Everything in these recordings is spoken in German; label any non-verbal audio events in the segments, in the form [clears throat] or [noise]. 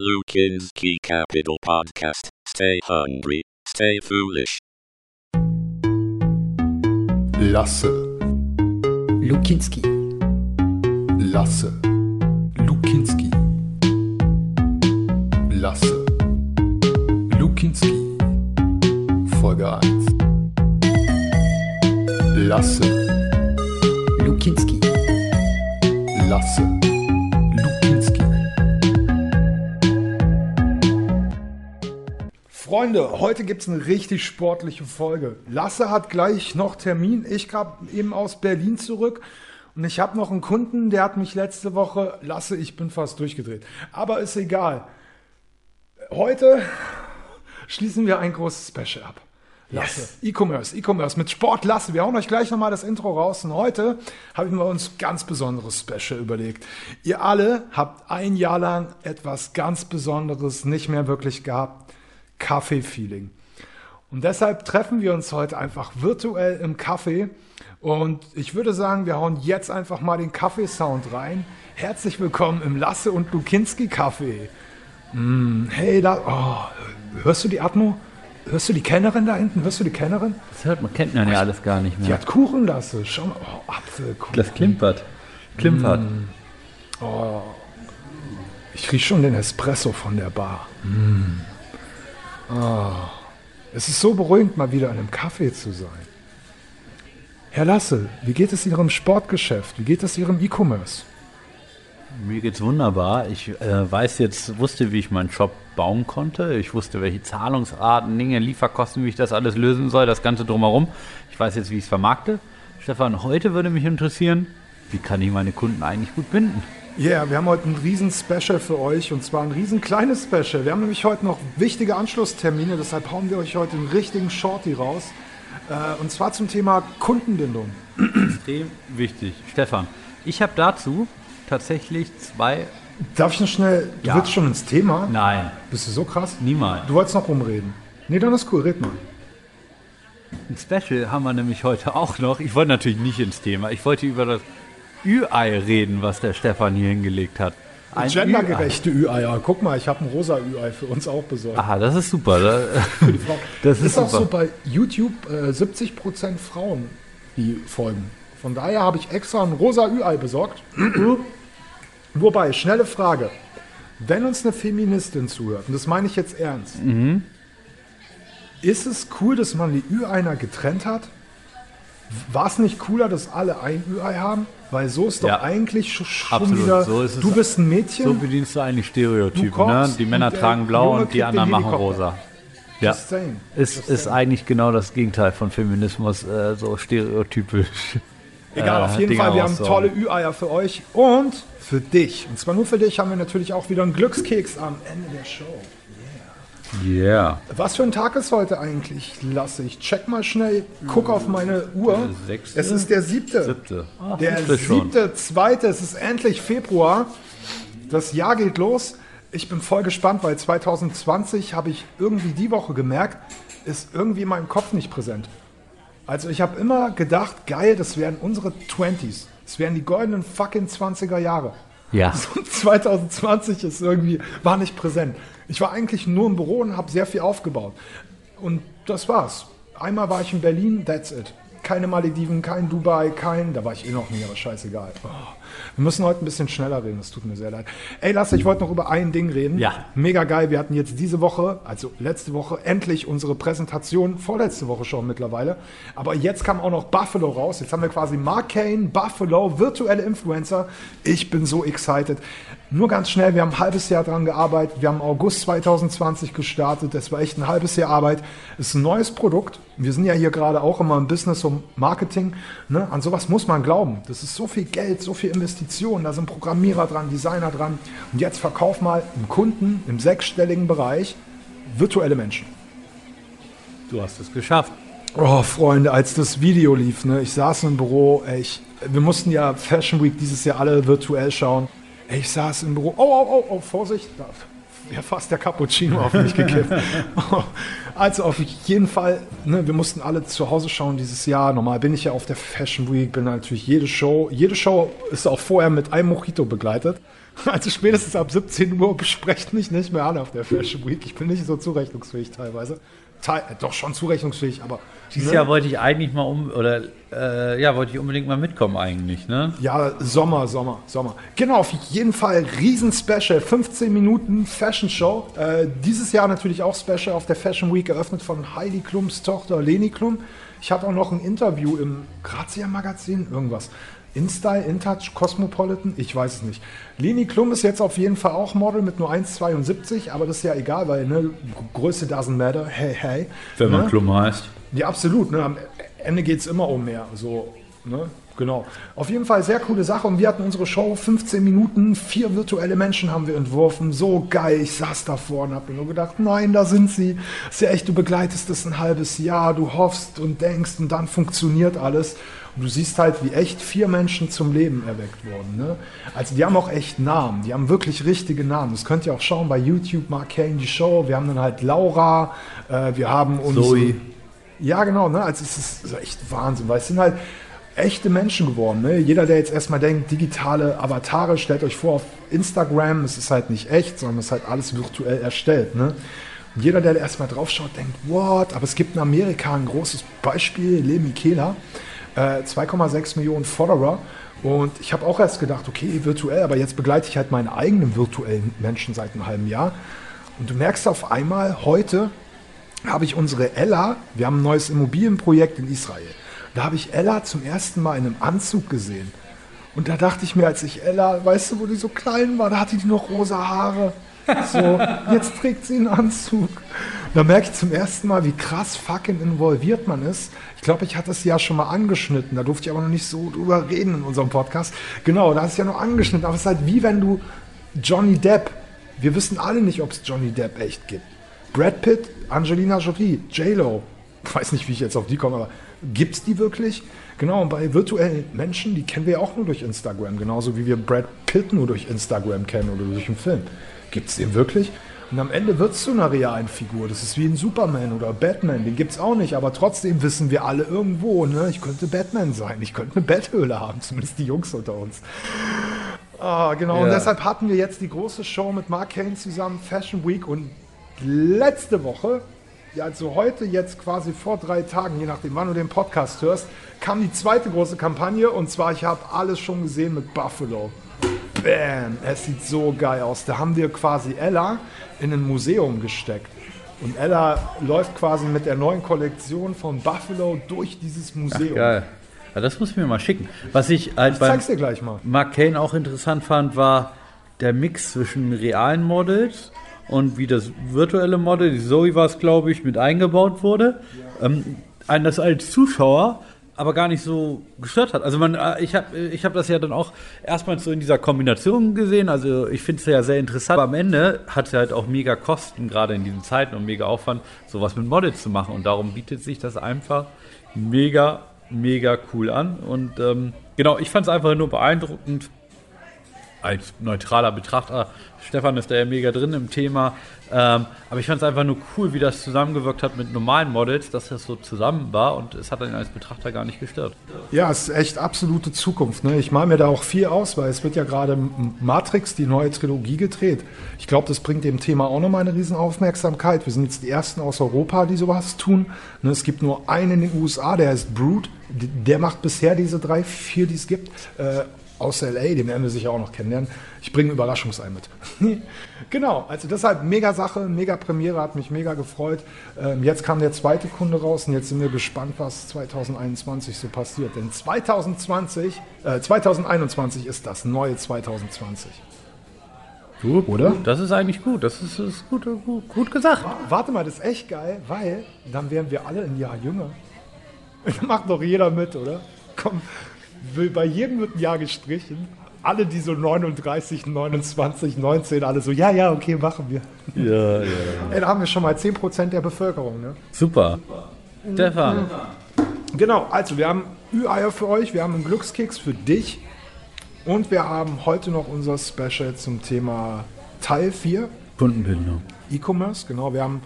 Lukinski Capital Podcast. Stay hungry, stay foolish. Lasse, Lukinski. Lasse, Lukinski. Lasse. Lukinski. Folge 1. Lasse, Lukinski. Lasse. Freunde, heute gibt es eine richtig sportliche Folge. Lasse hat gleich noch Termin. Ich kam eben aus Berlin zurück und ich habe noch einen Kunden, der hat mich letzte Woche, Lasse, ich bin fast durchgedreht. Aber ist egal. Heute schließen wir ein großes Special ab. Lasse, E-Commerce, E-Commerce mit Sport Lasse. Wir hauen euch gleich nochmal das Intro raus. Und heute habe ich mir uns ganz besonderes Special überlegt. Ihr alle habt ein Jahr lang etwas ganz Besonderes nicht mehr wirklich gehabt. Kaffee-Feeling. Und deshalb treffen wir uns heute einfach virtuell im Café. Und ich würde sagen, wir hauen jetzt einfach mal den Kaffeesound rein. Herzlich willkommen im Lasse und Lukinski Café. Mm, hey, da, oh, hörst du die Atmo? Hörst du die Kennerin da hinten? Hörst du die Kennerin? Das hört man, kennt man ja alles gar nicht Die mehr. hat Kuchen, Lasse. Schau mal, oh, Apfelkuchen. Das klimpert. Klimpert. Ich rieche schon den Espresso von der Bar. Mm. Ah. Es ist so beruhigend, mal wieder in einem Café zu sein. Herr Lasse, wie geht es Ihrem Sportgeschäft? Wie geht es Ihrem E-Commerce? Mir geht's wunderbar. Ich äh, weiß jetzt, wusste, wie ich meinen Shop bauen konnte. Ich wusste, welche Zahlungsarten, Dinge, Lieferkosten, wie ich das alles lösen soll, das Ganze drumherum. Ich weiß jetzt, wie ich es vermarkte. Stefan, heute würde mich interessieren, wie kann ich meine Kunden eigentlich gut binden? Ja, yeah, wir haben heute ein riesen Special für euch und zwar ein riesen kleines Special. Wir haben nämlich heute noch wichtige Anschlusstermine, deshalb hauen wir euch heute einen richtigen Shorty raus. Äh, und zwar zum Thema Kundenbindung. Extrem wichtig. Stefan, ich habe dazu tatsächlich zwei. Darf ich noch schnell, du Ja. willst schon ins Thema? Nein, Bist du so krass? niemals. Du wolltest noch rumreden. Nee, dann ist cool, red mal. Ein Special haben wir nämlich heute auch noch. Ich wollte natürlich nicht ins Thema. Ich wollte über das Ü-Ei reden, was der Stefan hier hingelegt hat. Ein Ü-Ei. Gendergerechte Ü-Eier. Guck mal, ich habe ein rosa Ü-Ei für uns auch besorgt. Aha, das ist super. Da- [laughs] Das ist ist auch so super. bei YouTube äh, 70% Frauen, die folgen. Von daher habe ich extra ein rosa Ü-Ei besorgt. [clears throat] Wobei, schnelle Frage. Wenn uns eine Feministin zuhört, und das meine ich jetzt ernst, Mhm. ist es cool, dass man die Ü-Einer getrennt hat? War es nicht cooler, dass alle ein Ü-Ei haben? Weil so ist doch Ja. eigentlich sch- schon Absolut, wieder, so ist es. du bist ein Mädchen, So bedienst du eigentlich Stereotypen. Du Ne? Die Männer und der tragen blau und die anderen machen rosa. Ja, Just saying. ist, ist eigentlich genau das Gegenteil von Feminismus, äh, so stereotypisch. [laughs] Egal, äh, auf jeden Dinge Fall, wir haben tolle Ü-Eier für euch und für dich. Und zwar nur für dich haben wir natürlich auch wieder einen Glückskeks am Ende der Show. Yeah. Was für ein Tag ist heute eigentlich? Lasse ich check mal schnell, guck auf meine Uhr. Sechste? Es ist der siebte. Siebte. Ah, Der siebte zweite, es ist endlich Februar. Das Jahr geht los. Ich bin voll gespannt, weil 2020 habe ich irgendwie die Woche gemerkt, ist irgendwie in meinem Kopf nicht präsent. Also ich habe immer gedacht, geil, das wären unsere 20s. Das wären die goldenen fucking 20er Jahre. Ja. [laughs] Und 2020 ist irgendwie, war nicht präsent. Ich war eigentlich nur im Büro und habe sehr viel aufgebaut. Und das war's. Einmal war ich in Berlin, that's it. Keine Malediven, kein Dubai, kein, da war ich eh noch nie, aber scheißegal. Oh. Wir müssen heute ein bisschen schneller reden, das tut mir sehr leid. Ey, Lasse, ich wollte noch über ein Ding reden. Ja. Mega geil, wir hatten jetzt diese Woche, also letzte Woche, endlich unsere Präsentation, vorletzte Woche schon mittlerweile. Aber jetzt kam auch noch Buffalo raus. Jetzt haben wir quasi Mark Kane, Buffalo, virtuelle Influencer. Ich bin so excited. Nur ganz schnell, wir haben ein halbes Jahr dran gearbeitet. Wir haben August 2020 gestartet. Das war echt ein halbes Jahr Arbeit. Ist ein neues Produkt. Wir sind ja hier gerade auch immer im Business und Marketing. Ne? An sowas muss man glauben. Das ist so viel Geld, so viel Investitionen. Da sind Programmierer dran, Designer dran. Und jetzt verkauf mal im Kunden im sechsstelligen Bereich virtuelle Menschen. Du hast es geschafft. Oh, Freunde, als das Video lief, ne, ich saß im Büro, ey, ich, wir mussten ja Fashion Week dieses Jahr alle virtuell schauen. Ich saß im Büro, oh, oh, oh, oh, Vorsicht, da wäre fast der Cappuccino auf mich gekippt. [laughs] also auf jeden Fall, ne, wir mussten alle zu Hause schauen dieses Jahr. Normal bin ich ja auf der Fashion Week, bin natürlich jede Show, jede Show ist auch vorher mit einem Mojito begleitet. Also spätestens ab 17 Uhr besprecht mich nicht mehr an auf der Fashion Week. Ich bin nicht so zurechnungsfähig teilweise. Teil, äh, doch schon zurechnungsfähig, aber Dieses ne? Jahr wollte ich eigentlich mal um, oder äh, ja, wollte ich unbedingt mal mitkommen eigentlich, ne? Ja, Sommer, Sommer, Sommer. Genau, auf jeden Fall Riesen-Special, 15 Minuten Fashion Show. Äh, dieses Jahr natürlich auch Special auf der Fashion Week, eröffnet von Heidi Klums Tochter Leni Klum. Ich hatte auch noch ein Interview im Grazia Magazin, irgendwas. InStyle, InTouch, Cosmopolitan, ich weiß es nicht. Leni Klum ist jetzt auf jeden Fall auch Model mit nur 1,72, aber das ist ja egal, weil ne, Größe doesn't matter, hey, hey. Wenn man ne? Klum heißt. Ja, absolut. Ne? Am Ende geht es immer um mehr. So, ne? Genau. Auf jeden Fall sehr coole Sache. Und wir hatten unsere Show 15 Minuten, vier virtuelle Menschen haben wir entworfen. So geil. Ich saß davor und habe mir nur gedacht, nein, da sind sie. ist ja echt, du begleitest das ein halbes Jahr, du hoffst und denkst und dann funktioniert alles. Und du siehst halt, wie echt vier Menschen zum Leben erweckt wurden. Ne? Also die haben auch echt Namen. Die haben wirklich richtige Namen. Das könnt ihr auch schauen bei YouTube, Mark Kane, die Show. Wir haben dann halt Laura, äh, wir haben uns... Zoe. Ja, genau, ne? Also es ist echt Wahnsinn, weil es sind halt echte Menschen geworden. Ne? Jeder, der jetzt erstmal denkt, digitale Avatare, stellt euch vor auf Instagram, es ist halt nicht echt, sondern es ist halt alles virtuell erstellt. Ne? Und jeder, der erstmal drauf schaut, denkt, what? Aber es gibt in Amerika ein großes Beispiel, Le Michela, äh, 2,6 Millionen Follower. Und ich habe auch erst gedacht, okay, virtuell, aber jetzt begleite ich halt meine eigenen virtuellen Menschen seit einem halben Jahr. Und du merkst auf einmal, heute habe ich unsere Ella, wir haben ein neues Immobilienprojekt in Israel. Da habe ich Ella zum ersten Mal in einem Anzug gesehen. Und da dachte ich mir, als ich Ella, weißt du, wo die so klein war, da hatte die noch rosa Haare. So, jetzt trägt sie einen Anzug. Da merke ich zum ersten Mal, wie krass fucking involviert man ist. Ich glaube, ich hatte es ja schon mal angeschnitten. Da durfte ich aber noch nicht so drüber reden in unserem Podcast. Genau, da ist es ja noch angeschnitten. Aber es ist halt wie wenn du Johnny Depp, wir wissen alle nicht, ob es Johnny Depp echt gibt. Brad Pitt, Angelina Jolie, J-Lo. Weiß nicht, wie ich jetzt auf die komme, aber gibt es die wirklich? Genau, und bei virtuellen Menschen, die kennen wir ja auch nur durch Instagram, genauso wie wir Brad Pitt nur durch Instagram kennen oder durch einen Film. Gibt es den wirklich? Und am Ende wird es zu einer realen Figur. Das ist wie ein Superman oder Batman, den gibt es auch nicht, aber trotzdem wissen wir alle irgendwo, ne? ich könnte Batman sein, ich könnte eine Betthöhle haben, zumindest die Jungs unter uns. Ah, genau, und Ja. deshalb hatten wir jetzt die große Show mit Mark Kane zusammen, Fashion Week und letzte Woche, ja, also heute jetzt quasi vor drei Tagen, je nachdem, wann du den Podcast hörst, kam die zweite große Kampagne und zwar, ich habe alles schon gesehen mit Buffalo. Bam, es sieht so geil aus. Da haben wir quasi Ella in ein Museum gesteckt. Und Ella läuft quasi mit der neuen Kollektion von Buffalo durch dieses Museum. Geil. Ja, das muss ich mir mal schicken. Was ich halt Ich zeig's dir gleich mal. Mark Kane auch interessant fand, war der Mix zwischen realen Models und wie das virtuelle Model, die Zoe war es, glaube ich, mit eingebaut wurde. Ähm, einen das als Zuschauer aber gar nicht so gestört hat. Also man, äh, ich habe ich hab das ja dann auch erstmals so in dieser Kombination gesehen. Also ich finde es ja sehr interessant. Aber am Ende hat es halt auch mega Kosten, gerade in diesen Zeiten und mega Aufwand, sowas mit Models zu machen. Und darum bietet sich das einfach mega, mega cool an. Und ähm, genau, ich fand es einfach nur beeindruckend, als neutraler Betrachter, Stefan ist da ja mega drin im Thema, ähm, aber ich fand es einfach nur cool, wie das zusammengewirkt hat mit normalen Models, dass das so zusammen war und es hat dann als Betrachter gar nicht gestört. Ja, es ist echt absolute Zukunft. Ne? Ich male mir da auch viel aus, weil es wird ja gerade Matrix, die neue Trilogie, gedreht. Ich glaube, das bringt dem Thema auch nochmal eine riesen Aufmerksamkeit. Wir sind jetzt die Ersten aus Europa, die sowas tun. Ne? Es gibt nur einen in den USA, der heißt. D- Der macht bisher diese drei, vier, die es gibt. Äh, aus LA, den werden wir sicher auch noch kennenlernen. Ich bringe ein Überraschungsei mit. [laughs] genau, also deshalb mega Sache, mega Premiere, hat mich mega gefreut. Ähm, jetzt kam der zweite Kunde raus und jetzt sind wir gespannt, was 2021 so passiert. Denn 2020, äh, 2021 ist das neue 2020. Du, Oder? Das ist eigentlich gut, das ist, ist gut, gut, gut gesagt. Warte mal, das ist echt geil, weil dann wären wir alle ein Jahr jünger. [laughs] Da macht doch jeder mit, oder? Komm, bei jedem wird ein Jahr gestrichen. Alle, die so 39, 29, 19, alle so, ja, ja, okay, machen wir. Ja, ja. [laughs] Ey, da haben wir schon mal 10% der Bevölkerung, ne? Super. Stefan, Genau, also wir haben Ü-Eier für euch, wir haben einen Glückskeks für dich und wir haben heute noch unser Special zum Thema Teil 4, Kundenbindung. E-Commerce, genau. Wir haben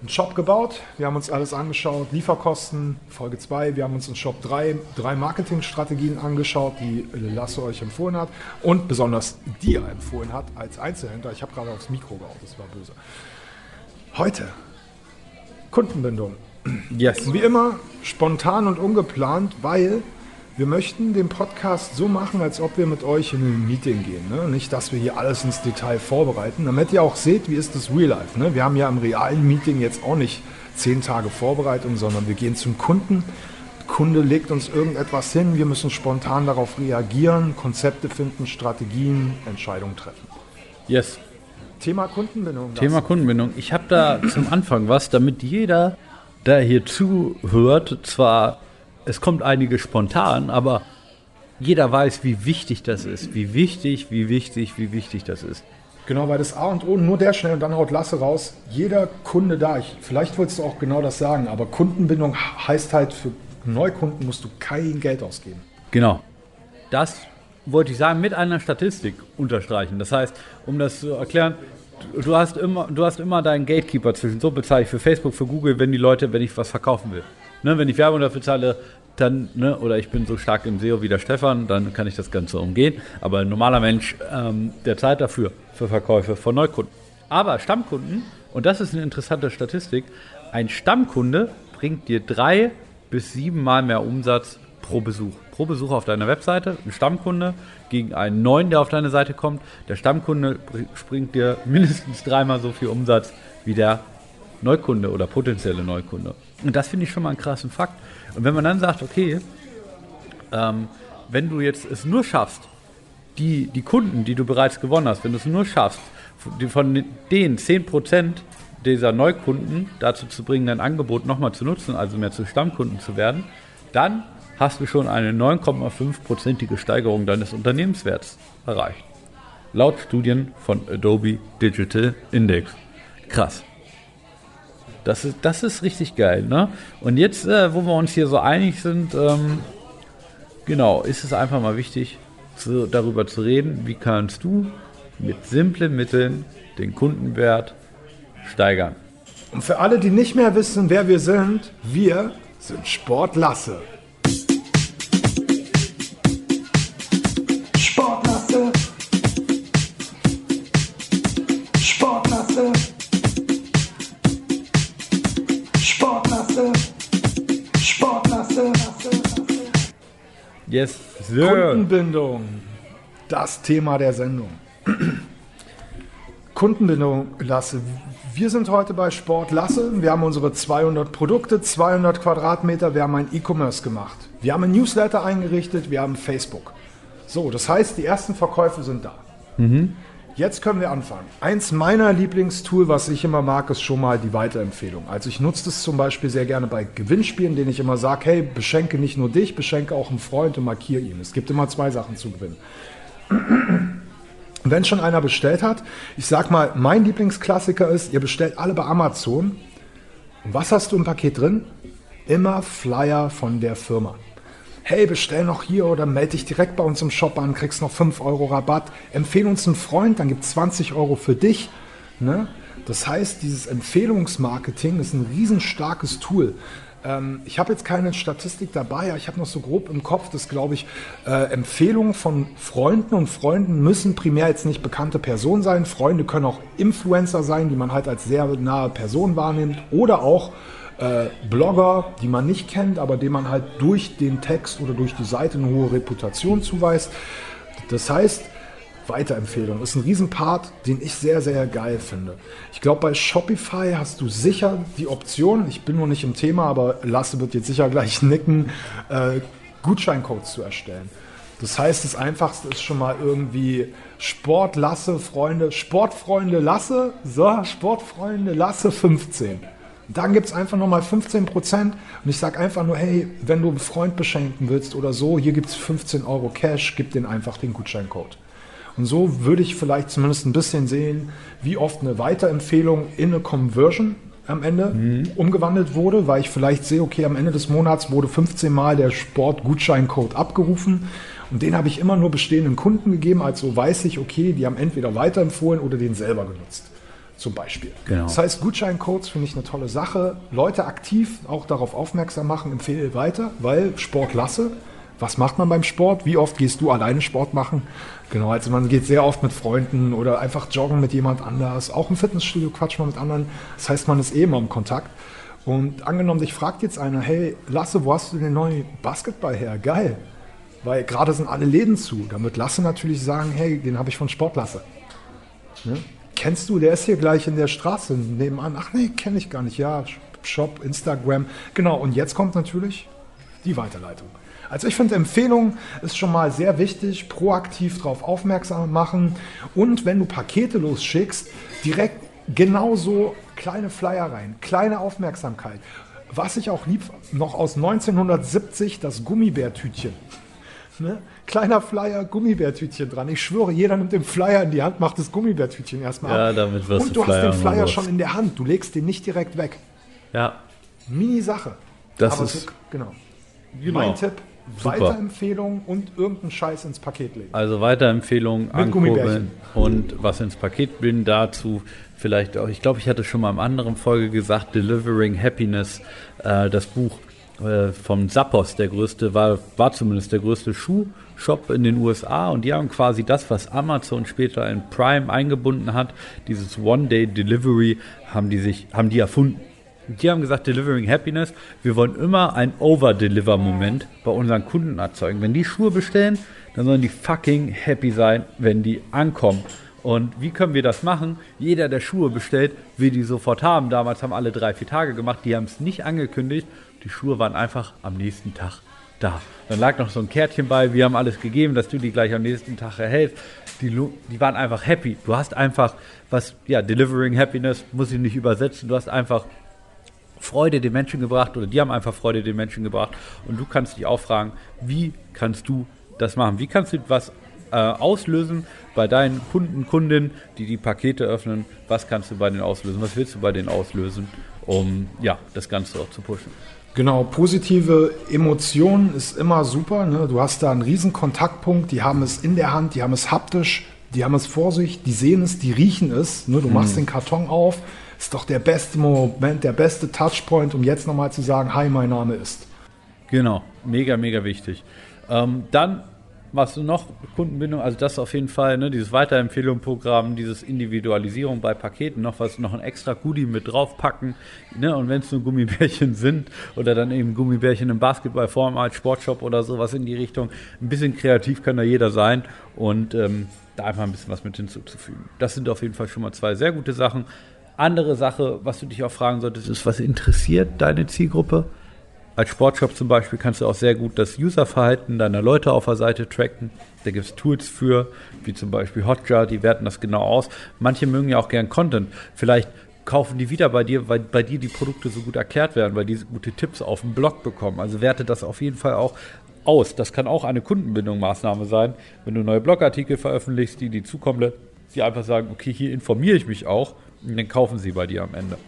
einen Shop gebaut, wir haben uns alles angeschaut, Lieferkosten, Folge 2, wir haben uns in Shop 3 drei Marketingstrategien angeschaut, die Lasse euch empfohlen hat und besonders dir empfohlen hat als Einzelhändler. Ich habe gerade aufs Mikro gehauen, das war böse. Heute Kundenbindung. Yes. Wie immer spontan und ungeplant, weil wir möchten den Podcast so machen, als ob wir mit euch in ein Meeting gehen. Ne? Nicht, dass wir hier alles ins Detail vorbereiten, damit ihr auch seht, wie ist das Real Life. Ne? Wir haben ja im realen Meeting jetzt auch nicht zehn Tage Vorbereitung, sondern wir gehen zum Kunden. Der Kunde legt uns irgendetwas hin, wir müssen spontan darauf reagieren, Konzepte finden, Strategien, Entscheidungen treffen. Yes. Thema Kundenbindung. Thema. Kundenbindung. Ich habe da zum Anfang was, damit jeder, der hier zuhört, zwar es kommt einige spontan, aber jeder weiß, wie wichtig das ist. Wie wichtig, wie wichtig, wie wichtig das ist. Genau, weil das A und O, nur der schnell und dann haut Lasse raus. Jeder Kunde da, ich, vielleicht wolltest du auch genau das sagen, aber Kundenbindung heißt halt, für Neukunden musst du kein Geld ausgeben. Genau. Das wollte ich sagen, mit einer Statistik unterstreichen. Das heißt, um das zu erklären, du- hast immer, du hast immer deinen Gatekeeper zwischen. So bezahle ich für Facebook, für Google, wenn die Leute, wenn ich was verkaufen will. Ne, wenn ich Werbung dafür zahle, dann, ne, oder ich bin so stark im SEO wie der Stefan, dann kann ich das Ganze umgehen. Aber ein normaler Mensch, ähm, der zahlt dafür, für Verkäufe von Neukunden. Aber Stammkunden, und das ist eine interessante Statistik, ein Stammkunde bringt dir drei bis sieben Mal mehr Umsatz pro Besuch. Pro Besuch auf deiner Webseite, ein Stammkunde gegen einen neuen, der auf deine Seite kommt. Der Stammkunde br- bringt dir [laughs] mindestens dreimal so viel Umsatz wie der Neukunde oder potenzielle Neukunde. Und das finde ich schon mal einen krassen Fakt. Und wenn man dann sagt, okay, ähm, wenn du jetzt es nur schaffst, die, die Kunden, die du bereits gewonnen hast, wenn du es nur schaffst, von den 10% dieser Neukunden dazu zu bringen, dein Angebot nochmal zu nutzen, also mehr zu Stammkunden zu werden, dann hast du schon eine 9,5%ige Steigerung deines Unternehmenswerts erreicht. Laut Studien von Adobe Digital Index. Krass. Das ist, das ist richtig geil, ne? Und jetzt, äh, wo wir uns hier so einig sind, ähm, genau, ist es einfach mal wichtig, zu, darüber zu reden, wie kannst du mit simplen Mitteln den Kundenwert steigern. Und für alle, die nicht mehr wissen, wer wir sind, wir sind Sportlasse. Sportlasse. Yes, Sir. Kundenbindung, das Thema der Sendung. Kundenbindung, Lasse. Wir sind heute bei Sport Lasse. Wir haben unsere 200 Produkte, 200 Quadratmeter. Wir haben ein E-Commerce gemacht. Wir haben ein Newsletter eingerichtet. Wir haben Facebook. So, das heißt, die ersten Verkäufe sind da. Jetzt können wir anfangen. Eins meiner Lieblingstool, was ich immer mag, ist schon mal die Weiterempfehlung. Also ich nutze das zum Beispiel sehr gerne bei Gewinnspielen, denen ich immer sage, hey, beschenke nicht nur dich, beschenke auch einen Freund und markiere ihn. Es gibt immer zwei Sachen zu gewinnen. Wenn schon einer bestellt hat, ich sag mal, mein Lieblingsklassiker ist, ihr bestellt alle bei Amazon. Und was hast du im Paket drin? Immer Flyer von der Firma. Hey, bestell noch hier oder melde dich direkt bei uns im Shop an, kriegst noch 5 Euro Rabatt. Empfehle uns einen Freund, dann gibt es 20 Euro für dich. Ne? Das heißt, dieses Empfehlungsmarketing ist ein riesenstarkes Tool. Ähm, ich habe jetzt keine Statistik dabei, aber ich habe noch so grob im Kopf, dass, glaube ich, äh, Empfehlungen von Freunden und Freunden müssen primär jetzt nicht bekannte Personen sein. Freunde können auch Influencer sein, die man halt als sehr nahe Person wahrnimmt oder auch äh, Blogger, die man nicht kennt, aber denen man halt durch den Text oder durch die Seite eine hohe Reputation zuweist. Das heißt, Weiterempfehlung ist ein Riesenpart, den ich sehr, sehr geil finde. Ich glaube, bei Shopify hast du sicher die Option, ich bin noch nicht im Thema, aber Lasse wird jetzt sicher gleich [laughs] nicken, äh, Gutscheincodes zu erstellen. Das heißt, das Einfachste ist schon mal irgendwie Sport Lasse, Freunde, Sportfreunde Lasse, so, Sportfreunde Lasse 15. Dann gibt es einfach nochmal 15 Prozent und ich sage einfach nur, hey, wenn du einen Freund beschenken willst oder so, hier gibt es 15 Euro Cash, gib den einfach den Gutscheincode. Und so würde ich vielleicht zumindest ein bisschen sehen, wie oft eine Weiterempfehlung in eine Conversion am Ende umgewandelt wurde, weil ich vielleicht sehe, okay, am Ende des Monats wurde 15 Mal der Sportgutscheincode abgerufen und den habe ich immer nur bestehenden Kunden gegeben, also weiß ich, okay, die haben entweder weiterempfohlen oder den selber genutzt. Zum Beispiel. Genau. Das heißt, Gutscheincodes finde ich eine tolle Sache. Leute aktiv auch darauf aufmerksam machen, empfehle weiter, weil Sport lasse. Was macht man beim Sport? Wie oft gehst du alleine Sport machen? Genau, also man geht sehr oft mit Freunden oder einfach joggen mit jemand anders. Auch im Fitnessstudio quatscht man mit anderen. Das heißt, man ist eh immer im Kontakt. Und angenommen, dich fragt jetzt einer, hey, Lasse, wo hast du den neuen Basketball her? Geil. Weil gerade sind alle Läden zu. Wird Lasse natürlich sagen, hey, den habe ich von Sport Lasse. Ne? Kennst du, der ist hier gleich in der Straße nebenan. Ach nee, kenne ich gar nicht. Ja, Shop, Instagram. Genau, und jetzt kommt natürlich die Weiterleitung. Also ich finde, Empfehlung ist schon mal sehr wichtig, proaktiv darauf aufmerksam machen und wenn du Pakete losschickst, direkt genauso kleine Flyer rein, kleine Aufmerksamkeit. Was ich auch lieb, noch aus 1970 das Gummibärtütchen. Ne? Kleiner Flyer, Gummibärtütchen dran. Ich schwöre, jeder nimmt den Flyer in die Hand, macht das Gummibärtütchen erstmal Ja, ab. damit wirst Und du du hast Flyer den Flyer schon in der Hand. Du legst den nicht direkt weg. Ja, Mini-Sache. Das Aber ist- so, genau. genau. Mein Tipp, Super. Weiterempfehlung und irgendeinen Scheiß ins Paket legen. Also Weiterempfehlung, ankurbeln und was ins Paket binden dazu. Vielleicht auch, ich glaube, ich hatte schon mal in einer anderen Folge gesagt, Delivering Happiness, äh, das Buch äh, vom Zappos, der größte, war, war zumindest der größte Schuhshop in den USA und die haben quasi das, was Amazon später in Prime eingebunden hat, dieses One-Day-Delivery, haben die sich, haben die erfunden. Die haben gesagt, Delivering Happiness, wir wollen immer ein Over-Deliver-Moment bei unseren Kunden erzeugen. Wenn die Schuhe bestellen, dann sollen die fucking happy sein, wenn die ankommen. Und wie können wir das machen? Jeder, der Schuhe bestellt, will die sofort haben. Damals haben alle drei, vier Tage gemacht. Die haben es nicht angekündigt. Die Schuhe waren einfach am nächsten Tag da. Dann lag noch so ein Kärtchen bei. Wir haben alles gegeben, dass du die gleich am nächsten Tag erhältst. Die, die waren einfach happy. Du hast einfach was, ja, Delivering Happiness muss ich nicht übersetzen. Du hast einfach Freude den Menschen gebracht oder die haben einfach Freude den Menschen gebracht und du kannst dich auch fragen, wie kannst du das machen? Wie kannst du was äh, auslösen bei deinen Kunden, Kundinnen, die die Pakete öffnen? Was kannst du bei denen auslösen? Was willst du bei denen auslösen, um ja das Ganze auch zu pushen? Genau, positive Emotionen ist immer super. Ne? Du hast da einen riesen Kontaktpunkt, die haben es in der Hand, die haben es haptisch, die haben es vor sich, die sehen es, die riechen es. Ne? Du machst den Karton auf, ist doch der beste Moment, der beste Touchpoint, um jetzt nochmal zu sagen, hi, mein Name ist. Genau, mega, mega wichtig. Ähm, dann du noch Kundenbindung, also das auf jeden Fall, ne, dieses Weiterempfehlungsprogramm, dieses Individualisierung bei Paketen, noch was, noch ein extra Goodie mit draufpacken, ne, und wenn es nur Gummibärchen [laughs] sind oder dann eben Gummibärchen in Basketballform als Sportshop oder sowas in die Richtung, ein bisschen kreativ kann da jeder sein und ähm, da einfach ein bisschen was mit hinzuzufügen. Das sind auf jeden Fall schon mal zwei sehr gute Sachen. Andere Sache, was du dich auch fragen solltest, ist, was interessiert deine Zielgruppe? Als Sportshop zum Beispiel kannst du auch sehr gut das Userverhalten deiner Leute auf der Seite tracken. Da gibt es Tools für, wie zum Beispiel Hotjar, die werten das genau aus. Manche mögen ja auch gern Content. Vielleicht kaufen die wieder bei dir, weil bei dir die Produkte so gut erklärt werden, weil die gute Tipps auf dem Blog bekommen. Also werte das auf jeden Fall auch aus. Das kann auch eine Kundenbindungsmaßnahme sein, wenn du neue Blogartikel veröffentlichst, die die zukommen, die einfach sagen, okay, hier informiere ich mich auch und dann kaufen sie bei dir am Ende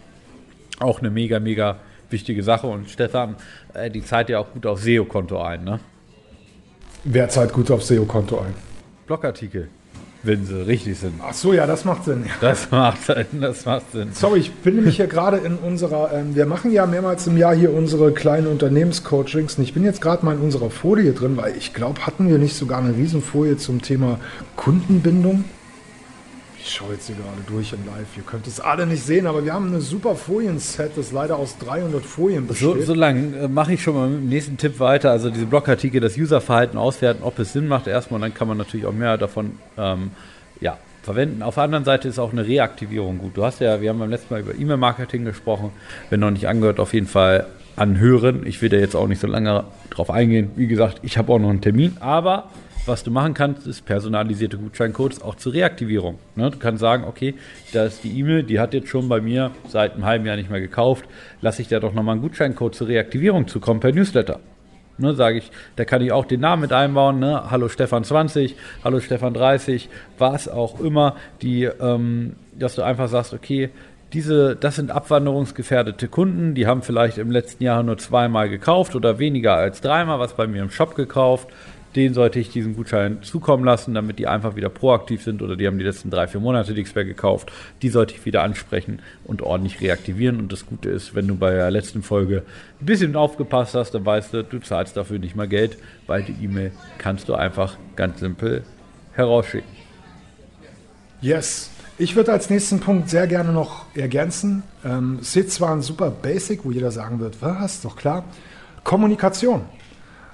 auch eine mega, mega wichtige Sache. Und Stefan, äh, die zahlt ja auch gut auf SEO-Konto ein, ne? Wer zahlt gut auf SEO-Konto ein? Blogartikel, wenn sie richtig sind. Ach so, ja, das macht Sinn. Das [laughs] macht, das macht Sinn. Sorry, ich bin nämlich hier gerade in unserer, ähm, wir machen ja mehrmals im Jahr hier unsere kleinen Unternehmenscoachings und ich bin jetzt gerade mal in unserer Folie drin, weil ich glaube, hatten wir nicht sogar eine Riesenfolie zum Thema Kundenbindung? Ich schaue jetzt hier gerade durch in live, ihr könnt es alle nicht sehen, aber wir haben eine super Folienset, das leider aus 300 Folien besteht. So, so lange äh, mache ich schon mal mit dem nächsten Tipp weiter. Also diese Blogartikel, das Userverhalten auswerten, ob es Sinn macht erstmal, dann kann man natürlich auch mehr davon ähm, ja, verwenden. Auf der anderen Seite ist auch eine Reaktivierung gut. Du hast ja, wir haben beim letzten Mal über E-Mail-Marketing gesprochen. Wenn noch nicht angehört, auf jeden Fall anhören. Ich will da jetzt auch nicht so lange drauf eingehen. Wie gesagt, ich habe auch noch einen Termin, aber was du machen kannst, ist personalisierte Gutscheincodes auch zur Reaktivierung. Ne? Du kannst sagen, okay, da ist die E-Mail, die hat jetzt schon bei mir seit einem halben Jahr nicht mehr gekauft, lasse ich da doch nochmal einen Gutscheincode zur Reaktivierung zukommen per Newsletter. Ne, sage ich, da kann ich auch den Namen mit einbauen, ne? Hallo Stefan 20, Hallo Stefan 30, was auch immer, die, ähm, dass du einfach sagst, okay, diese, das sind abwanderungsgefährdete Kunden, die haben vielleicht im letzten Jahr nur zweimal gekauft oder weniger als dreimal was bei mir im Shop gekauft. Den sollte ich diesen Gutschein zukommen lassen, damit die einfach wieder proaktiv sind oder die haben die letzten drei, vier Monate nichts mehr gekauft. Die sollte ich wieder ansprechen und ordentlich reaktivieren. Und das Gute ist, wenn du bei der letzten Folge ein bisschen aufgepasst hast, dann weißt du, du zahlst dafür nicht mal Geld, weil die E-Mail kannst du einfach ganz simpel herausschicken. Yes. Ich würde als nächsten Punkt sehr gerne noch ergänzen. Ähm, es ist ein super Basic, wo jeder sagen wird, was, doch klar. Kommunikation.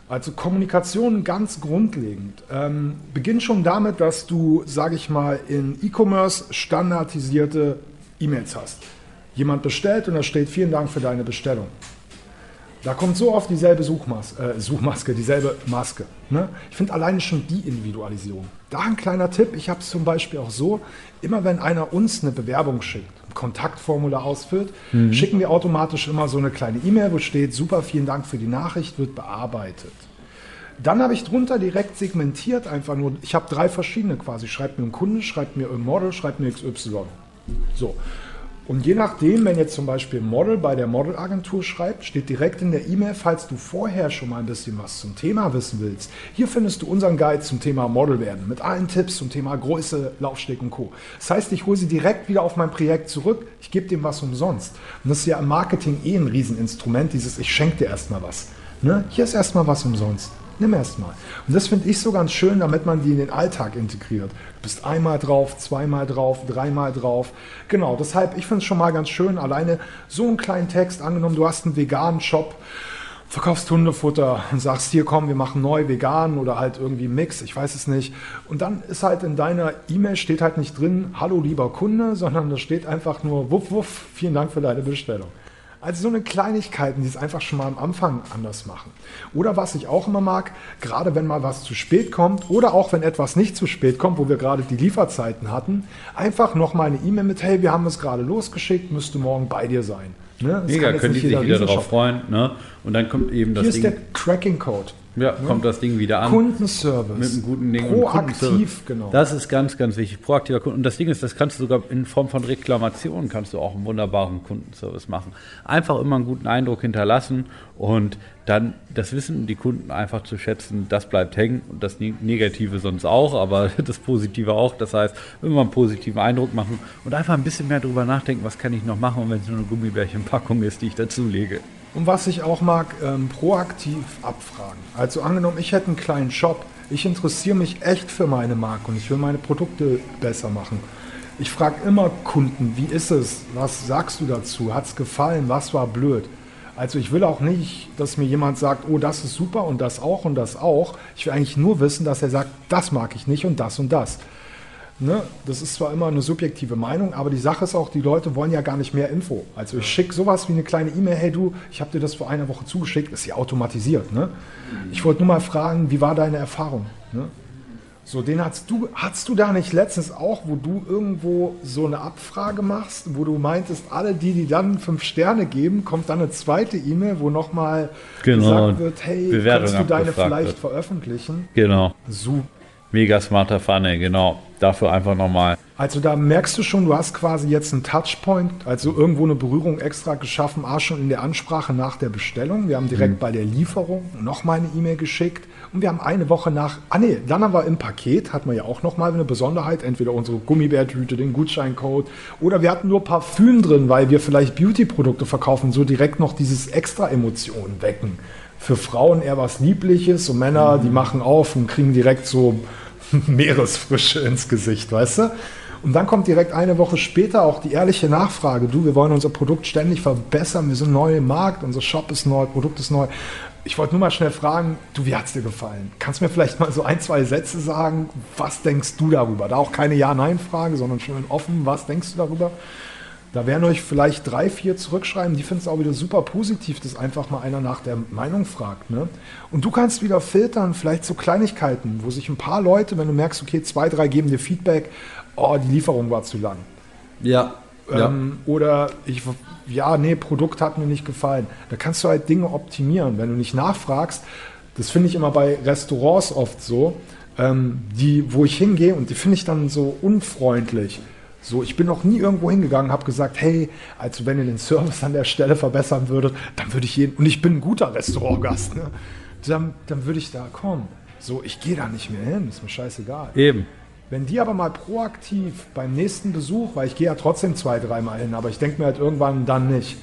Also Kommunikation ganz grundlegend. Ähm, beginnt schon damit, dass du, sage ich mal, in E-Commerce standardisierte E-Mails hast. Jemand bestellt und da steht vielen Dank für deine Bestellung. Da kommt so oft dieselbe Suchmas äh, Suchmaske, dieselbe Maske. Ne? Ich finde alleine schon die Individualisierung. Da ein kleiner Tipp, ich habe es zum Beispiel auch so, immer wenn einer uns eine Bewerbung schickt, Kontaktformular ausfüllt, schicken wir automatisch immer so eine kleine E-Mail, wo steht, super, vielen Dank für die Nachricht, wird bearbeitet. Dann habe ich drunter direkt segmentiert, einfach nur, ich habe drei verschiedene quasi. Schreibt mir ein Kunde, schreibt mir ein Model, schreibt mir XY. So. Und je nachdem, wenn jetzt zum Beispiel Model bei der Modelagentur schreibt, steht direkt in der E-Mail, falls du vorher schon mal ein bisschen was zum Thema wissen willst. Hier findest du unseren Guide zum Thema Model werden mit allen Tipps zum Thema Größe, Laufsteg und Co. Das heißt, ich hole sie direkt wieder auf mein Projekt zurück, ich gebe dem was umsonst. Und das ist ja im Marketing eh ein Rieseninstrument, dieses ich schenke dir erstmal was. Ne? Hier ist erstmal was umsonst. Nimm erstmal. Und das finde ich so ganz schön, damit man die in den Alltag integriert. Du bist einmal drauf, zweimal drauf, dreimal drauf. Genau, deshalb, ich finde es schon mal ganz schön, alleine so einen kleinen Text, angenommen, du hast einen veganen Shop, verkaufst Hundefutter und sagst, hier komm, wir machen neu vegan oder halt irgendwie Mix, ich weiß es nicht. Und dann ist halt in deiner E-Mail steht halt nicht drin, hallo lieber Kunde, sondern da steht einfach nur, wuff, wuff, vielen Dank für deine Bestellung. Also so eine Kleinigkeiten, die es einfach schon mal am Anfang anders machen. Oder was ich auch immer mag, gerade wenn mal was zu spät kommt oder auch wenn etwas nicht zu spät kommt, wo wir gerade die Lieferzeiten hatten, einfach nochmal eine E-Mail mit, hey, wir haben es gerade losgeschickt, müsste morgen bei dir sein. Ne? Mega, können die nicht sich jeder wieder darauf freuen. Ne? Und dann kommt eben das Hier ist Ding, der Tracking-Code. Ja, kommt das Ding wieder an. Kundenservice. mit einem guten Ding. und Proaktiv, genau. Das ist ganz, ganz wichtig. Proaktiver Kunden. Und das Ding ist, das kannst du sogar in Form von Reklamation kannst du auch einen wunderbaren Kundenservice machen. Einfach immer einen guten Eindruck hinterlassen und dann das Wissen, die Kunden einfach zu schätzen, das bleibt hängen und das Ne- Negative sonst auch, aber [laughs] das Positive auch. Das heißt, immer einen positiven Eindruck machen und einfach ein bisschen mehr darüber nachdenken, was kann ich noch machen, und wenn es nur eine Gummibärchenpackung ist, die ich dazulege. Und was ich auch mag, ähm, proaktiv abfragen. Also angenommen, ich hätte einen kleinen Shop, ich interessiere mich echt für meine Marke und ich will meine Produkte besser machen. Ich frage immer Kunden, wie ist es? Was sagst du dazu? Hat es gefallen? Was war blöd? Also ich will auch nicht, dass mir jemand sagt, oh, das ist super und das auch und das auch. Ich will eigentlich nur wissen, dass er sagt, das mag ich nicht und das und das. Ne? Das ist zwar immer eine subjektive Meinung, aber die Sache ist auch, die Leute wollen ja gar nicht mehr Info. Also ich schicke sowas wie eine kleine E-Mail, hey du, ich habe dir das vor einer Woche zugeschickt, ist ja automatisiert. Ne? Ich wollte nur mal fragen, wie war deine Erfahrung? Ne? So, den hast du, hattest du da nicht letztens auch, wo du irgendwo so eine Abfrage machst, wo du meintest, alle die, die dann fünf Sterne geben, kommt dann eine zweite E-Mail, wo nochmal Genau, gesagt wird, hey, Bewertung kannst du deine vielleicht wird. veröffentlichen? Genau. Super. Mega smarter Funnel, genau. Dafür einfach nochmal Also da merkst du schon, du hast quasi jetzt einen Touchpoint, also irgendwo eine Berührung extra geschaffen, A schon in der Ansprache nach der Bestellung. Wir haben direkt bei der Lieferung nochmal eine E-Mail geschickt und wir haben eine Woche nach, ah nee, dann haben wir im Paket, hatten wir ja auch nochmal eine Besonderheit, entweder unsere Gummibärtüte, den Gutscheincode oder wir hatten nur Parfüm drin, weil wir vielleicht Beauty-Produkte verkaufen, so direkt noch dieses extra Emotionen wecken. Für Frauen eher was Liebliches und Männer, die machen auf und kriegen direkt so [laughs] Meeresfrische ins Gesicht, weißt du? Und dann kommt direkt eine Woche später auch die ehrliche Nachfrage, du, wir wollen unser Produkt ständig verbessern, wir sind neu im Markt, unser Shop ist neu, Produkt ist neu. Ich wollte nur mal schnell fragen, du, wie hat's dir gefallen? Kannst du mir vielleicht mal so ein, zwei Sätze sagen, was denkst du darüber? Da auch keine Ja-Nein-Frage, sondern schön offen, was denkst du darüber? Da werden euch vielleicht drei, vier zurückschreiben, die finden es auch wieder super positiv, dass einfach mal einer nach der Meinung fragt. Ne? Und du kannst wieder filtern, vielleicht so Kleinigkeiten, wo sich ein paar Leute, wenn du merkst, okay, zwei, drei geben dir Feedback, oh, die Lieferung war zu lang. Ja. Ähm, oder ich, ja, nee, Produkt hat mir nicht gefallen. Da kannst du halt Dinge optimieren, wenn du nicht nachfragst. Das finde ich immer bei Restaurants oft so, ähm, die, wo ich hingehe und die finde ich dann so unfreundlich. So, ich bin noch nie irgendwo hingegangen, habe gesagt, hey, also wenn ihr den Service an der Stelle verbessern würdet, dann würde ich jeden, und ich bin ein guter Restaurantgast, ne? dann, dann würde ich da kommen. So, ich gehe da nicht mehr hin, ist mir scheißegal. Eben. Wenn die aber mal proaktiv beim nächsten Besuch, weil ich gehe ja trotzdem zwei, dreimal hin, aber ich denke mir halt irgendwann dann nicht.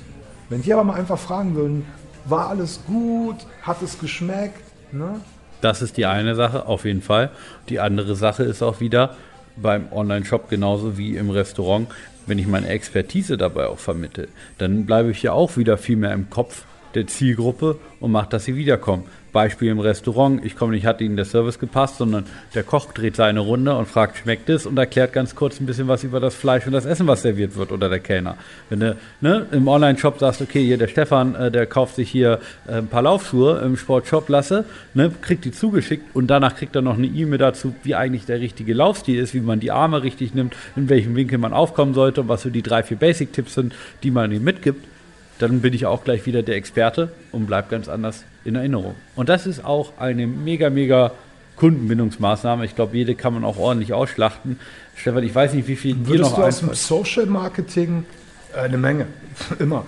Wenn die aber mal einfach fragen würden, war alles gut, hat es geschmeckt, ne? Das ist die eine Sache, auf jeden Fall. Die andere Sache ist auch wieder beim Online-Shop genauso wie im Restaurant, wenn ich meine Expertise dabei auch vermittle, dann bleibe ich ja auch wieder viel mehr im Kopf der Zielgruppe und mache, dass sie wiederkommen. Beispiel im Restaurant, ich komme nicht, hat Ihnen der Service gepasst, sondern der Koch dreht seine Runde und fragt, schmeckt es und erklärt ganz kurz ein bisschen was über das Fleisch und das Essen, was serviert wird oder der Kellner. Wenn du ne, im Online-Shop sagst, okay, hier der Stefan, äh, der kauft sich hier äh, ein paar Laufschuhe im Sportshop, lasse, ne, kriegt die zugeschickt und danach kriegt er noch eine E-Mail dazu, wie eigentlich der richtige Laufstil ist, wie man die Arme richtig nimmt, in welchem Winkel man aufkommen sollte und was so die drei, vier Basic-Tipps sind, die man ihm mitgibt dann bin ich auch gleich wieder der Experte und bleibe ganz anders in Erinnerung. Und das ist auch eine mega, mega Kundenbindungsmaßnahme. Ich glaube, jede kann man auch ordentlich ausschlachten. Stefan, ich weiß nicht, wie viel dir Würdest noch du aus dem. Social Marketing, äh, eine Menge, [laughs] immer,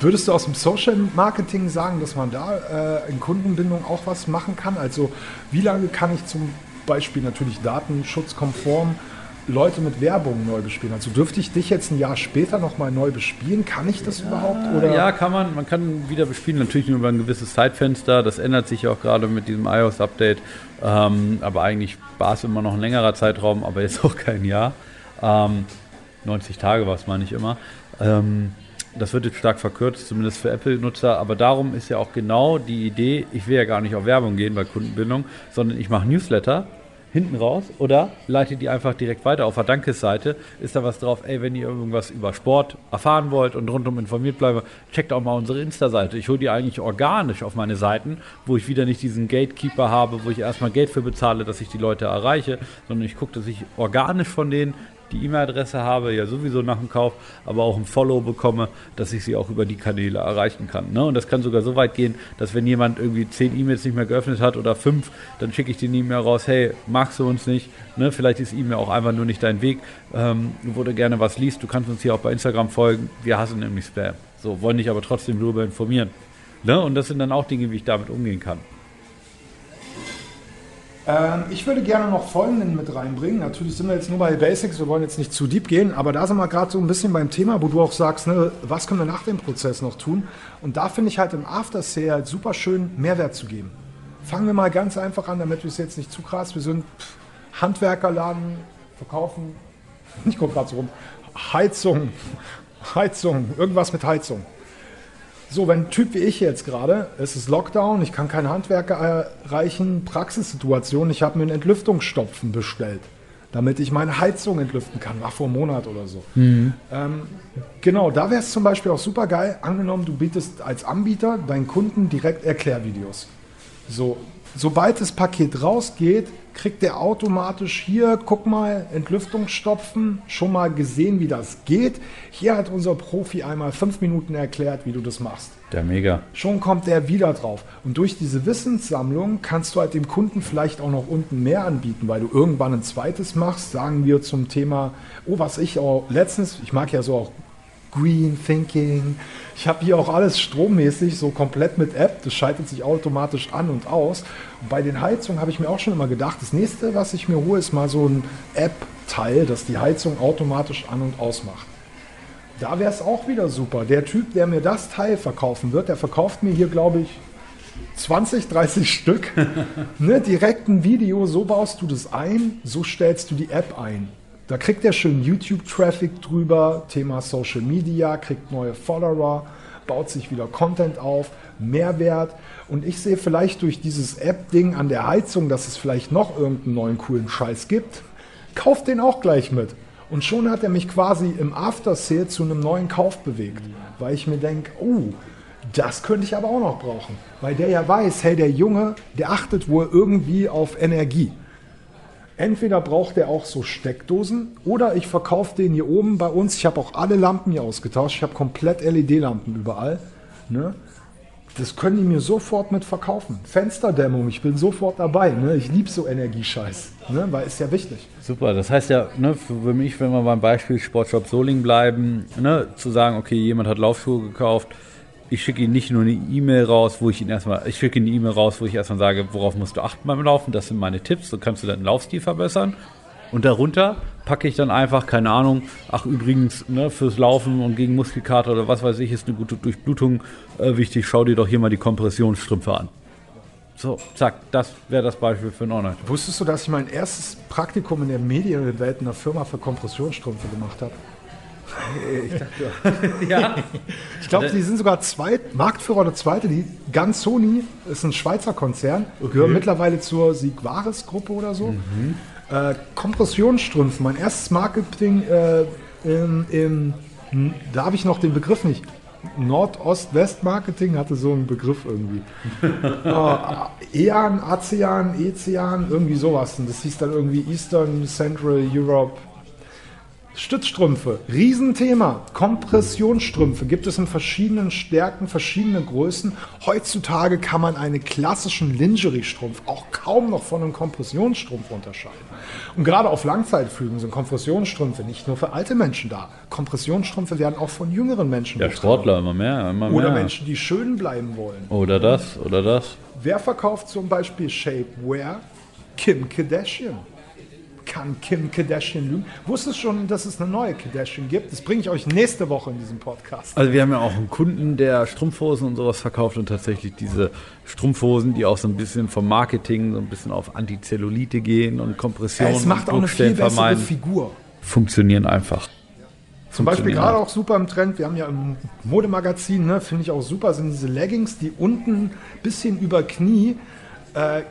würdest du aus dem Social Marketing sagen, dass man da äh, in Kundenbindung auch was machen kann? Also wie lange kann ich zum Beispiel natürlich datenschutzkonform Leute mit Werbung neu bespielen? Also dürfte ich dich jetzt ein Jahr später nochmal neu bespielen? Kann ich das überhaupt? Oder? Ja, kann man. Man kann wieder bespielen, natürlich nur über ein gewisses Zeitfenster. Das ändert sich auch gerade mit diesem iOS-Update. Ähm, aber eigentlich war es immer noch ein längerer Zeitraum, aber jetzt auch kein Jahr. Ähm, 90 Tage war es, meine ich immer. Ähm, das wird jetzt stark verkürzt, zumindest für Apple-Nutzer. Aber darum ist ja auch genau die Idee, ich will ja gar nicht auf Werbung gehen bei Kundenbindung, sondern ich mache Newsletter hinten raus oder leite die einfach direkt weiter auf der Dankesseite. Ist da was drauf, ey, wenn ihr irgendwas über Sport erfahren wollt und rundum informiert bleiben, checkt auch mal unsere Insta-Seite. Ich hole die eigentlich organisch auf meine Seiten, wo ich wieder nicht diesen Gatekeeper habe, wo ich erstmal Geld für bezahle, dass ich die Leute erreiche, sondern ich gucke, dass ich organisch von denen die E-Mail-Adresse habe, ja sowieso nach dem Kauf, aber auch ein Follow bekomme, dass ich sie auch über die Kanäle erreichen kann. Ne? Und das kann sogar so weit gehen, dass wenn jemand irgendwie zehn E-Mails nicht mehr geöffnet hat oder fünf, dann schicke ich den E-Mail raus, hey, magst du uns nicht? Ne? Vielleicht ist E-Mail auch einfach nur nicht dein Weg, ähm, wo du gerne was liest. Du kannst uns hier auch bei Instagram folgen. Wir hassen nämlich Spam. So, wollen dich aber trotzdem darüber informieren. Ne? Und das sind dann auch Dinge, wie ich damit umgehen kann. Ähm, ich würde gerne noch Folgenden mit reinbringen. Natürlich sind wir jetzt nur bei Basics, wir wollen jetzt nicht zu deep gehen, aber da sind wir gerade so ein bisschen beim Thema, wo du auch sagst, ne, was können wir nach dem Prozess noch tun? Und da finde ich halt im Aftershare halt super schön, Mehrwert zu geben. Fangen wir mal ganz einfach an, damit wir es jetzt nicht zu krass. Wir sind Handwerkerladen, verkaufen, [laughs] ich gucke gerade so rum, Heizung, Heizung, irgendwas mit Heizung. So, wenn ein Typ wie ich jetzt gerade, es ist Lockdown, ich kann keinen Handwerker erreichen, Praxissituation, ich habe mir einen Entlüftungsstopfen bestellt, damit ich meine Heizung entlüften kann, war vor einem Monat oder so. Ähm, genau, da wäre es zum Beispiel auch super geil, angenommen, du bietest als Anbieter deinen Kunden direkt Erklärvideos. So, sobald das Paket rausgeht, kriegt der automatisch hier, guck mal, Entlüftungsstopfen, schon mal gesehen, wie das geht. Hier hat unser Profi einmal fünf Minuten erklärt, wie du das machst. Der Mega. Schon kommt er wieder drauf. Und durch diese Wissenssammlung kannst du halt dem Kunden vielleicht auch noch unten mehr anbieten, weil du irgendwann ein zweites machst, sagen wir zum Thema, oh, was ich auch letztens, ich mag ja so auch Green Thinking. Ich habe hier auch alles strommäßig, so komplett mit App. Das schaltet sich automatisch an und aus. Und bei den Heizungen habe ich mir auch schon immer gedacht, das nächste, was ich mir hole, ist mal so ein App-Teil, das die Heizung automatisch an und ausmacht. Da wäre es auch wieder super. Der Typ, der mir das Teil verkaufen wird, der verkauft mir hier, glaube ich, 20, 30 Stück. [laughs] ne, direkt ein Video, so baust du das ein, so stellst du die App ein. Da kriegt er schön YouTube-Traffic drüber, Thema Social Media, kriegt neue Follower, baut sich wieder Content auf, Mehrwert. Und ich sehe vielleicht durch dieses App-Ding an der Heizung, dass es vielleicht noch irgendeinen neuen coolen Scheiß gibt. Kauft den auch gleich mit. Und schon hat er mich quasi im After-Sale zu einem neuen Kauf bewegt, weil ich mir denke, oh, das könnte ich aber auch noch brauchen. Weil der ja weiß, hey, der Junge, der achtet wohl irgendwie auf Energie. Entweder braucht er auch so Steckdosen oder ich verkaufe den hier oben bei uns. Ich habe auch alle Lampen hier ausgetauscht. Ich habe komplett LED-Lampen überall. Ne? Das können die mir sofort mit verkaufen. Fensterdämmung, ich bin sofort dabei. Ne? Ich liebe so Energiescheiß, ne? weil ist ja wichtig. Super, das heißt ja, ne, für mich, wenn wir beim Beispiel Sportshop Soling bleiben, ne, zu sagen, okay, jemand hat Laufschuhe gekauft, Ich schicke Ihnen nicht nur eine E-Mail raus, wo ich Ihnen erstmal, ich schicke eine E-Mail raus, wo ich erstmal sage, worauf musst du achten beim Laufen. Das sind meine Tipps. So kannst du deinen Laufstil verbessern. Und darunter packe ich dann einfach, keine Ahnung, ach übrigens, ne, fürs Laufen und gegen Muskelkater oder was weiß ich, ist eine gute Durchblutung äh, wichtig. Schau dir doch hier mal die Kompressionsstrümpfe an. So, zack, das wäre das Beispiel für einen online Wusstest du, dass ich mein erstes Praktikum in der Medienwelt in einer Firma für Kompressionsstrümpfe gemacht habe? [laughs] Ja. Ich glaube, die sind sogar zweit, Marktführer oder Zweite. Die ganz Sony ist ein Schweizer Konzern, gehört mittlerweile zur Sigvaris-Gruppe oder so. Äh, Kompressionsstrümpfe, mein erstes Marketing, äh, im, im, hm, da habe ich noch den Begriff nicht. Nordost-West-Marketing hatte so einen Begriff irgendwie. [laughs] äh, EAN, ASEAN, ECEAN, irgendwie sowas. Und das hieß dann irgendwie Eastern Central Europe Stützstrümpfe, Riesenthema. Kompressionsstrümpfe gibt es in verschiedenen Stärken, verschiedene Größen. Heutzutage kann man einen klassischen Lingerie-Strumpf auch kaum noch von einem Kompressionsstrumpf unterscheiden. Und gerade auf Langzeitflügen sind Kompressionsstrümpfe nicht nur für alte Menschen da. Kompressionsstrümpfe werden auch von jüngeren Menschen Der getragen. Sportler immer mehr, immer Oder mehr. Menschen, die schön bleiben wollen. Oder das, oder das. Wer verkauft zum Beispiel Shapewear? Kim Kardashian. Kann Kim Kardashian lügen? Wusstest schon, dass es eine neue Kardashian gibt? Das bringe ich euch nächste Woche in diesem Podcast. Also wir haben ja auch einen Kunden, der Strumpfhosen und sowas verkauft und tatsächlich diese Strumpfhosen, die auch so ein bisschen vom Marketing so ein bisschen auf Antizellulite gehen und Kompression es macht und auch eine viel bessere vermeiden, Figur. funktionieren einfach. Zum Beispiel gerade auch super im Trend, wir haben ja im Modemagazin, ne, finde ich auch super, sind diese Leggings, die unten bisschen über Knie, äh,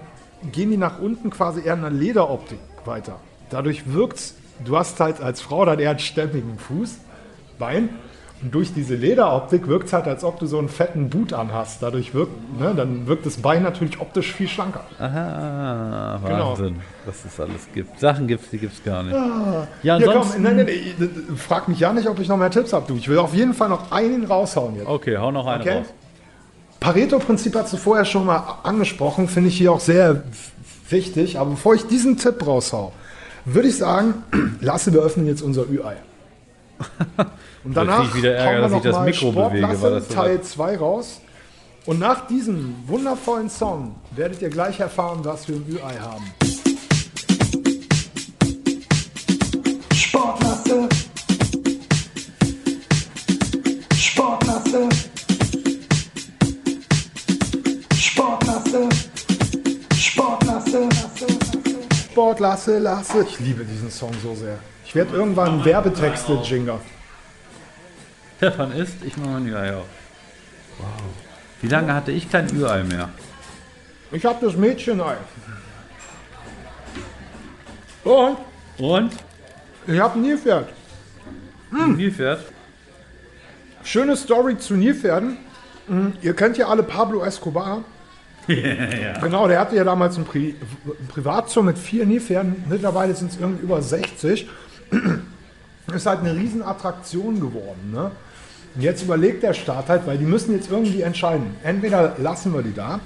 gehen die nach unten quasi eher in einer Lederoptik weiter. Dadurch wirkt's, du hast halt als Frau dann eher einen stämmigen Fuß, Bein. Und durch diese Lederoptik wirkt es halt, als ob du so einen fetten Boot anhast. Dadurch wirkt, ne, dann wirkt das Bein natürlich optisch viel schlanker. Aha, Genau. Wahnsinn, was es alles gibt. Sachen gibt es, die gibt es gar nicht. ja, Hier, ansonsten... komm, nein, nein, nein, frag mich ja nicht, ob ich noch mehr Tipps habe. Du, ich will auf jeden Fall noch einen raushauen jetzt. Okay, hau noch eine Okay. raus. Pareto-Prinzip hast du vorher schon mal angesprochen, finde ich hier auch sehr wichtig. Aber bevor ich diesen Tipp raushau, würde ich sagen, [clears throat] Lasse, wir öffnen jetzt unser Ü-Ei. [laughs] Und Da danach ich wieder Ärger, dass ich das Mikro bewege, weil das so Teil 2 raus. Und nach diesem wundervollen Song werdet ihr gleich erfahren, was wir im Ü-Ei haben. Sportlasse, Lasse. Ich liebe diesen Song so sehr. Ich werde irgendwann Werbetexte Jinger. Stefan isst, ich mache ein Ü-Ei auf. Wow. Wie lange hatte ich kein Ü-Ei mehr? Ich habe das Mädchenei. Und Und? ich habe ein Nilpferd. Hm. Nilpferd? Schöne Story zu Nilpferden. Hm, Ihr kennt ja alle Pablo Escobar. [laughs] Genau, der hatte ja damals ein, Pri Privatzoo mit vier Nilpferden. Mittlerweile sind es irgendwie über 60. [clears throat] Ist halt eine Riesenattraktion geworden. Ne? Und jetzt überlegt der Staat halt, weil die müssen jetzt irgendwie entscheiden. Entweder lassen wir die da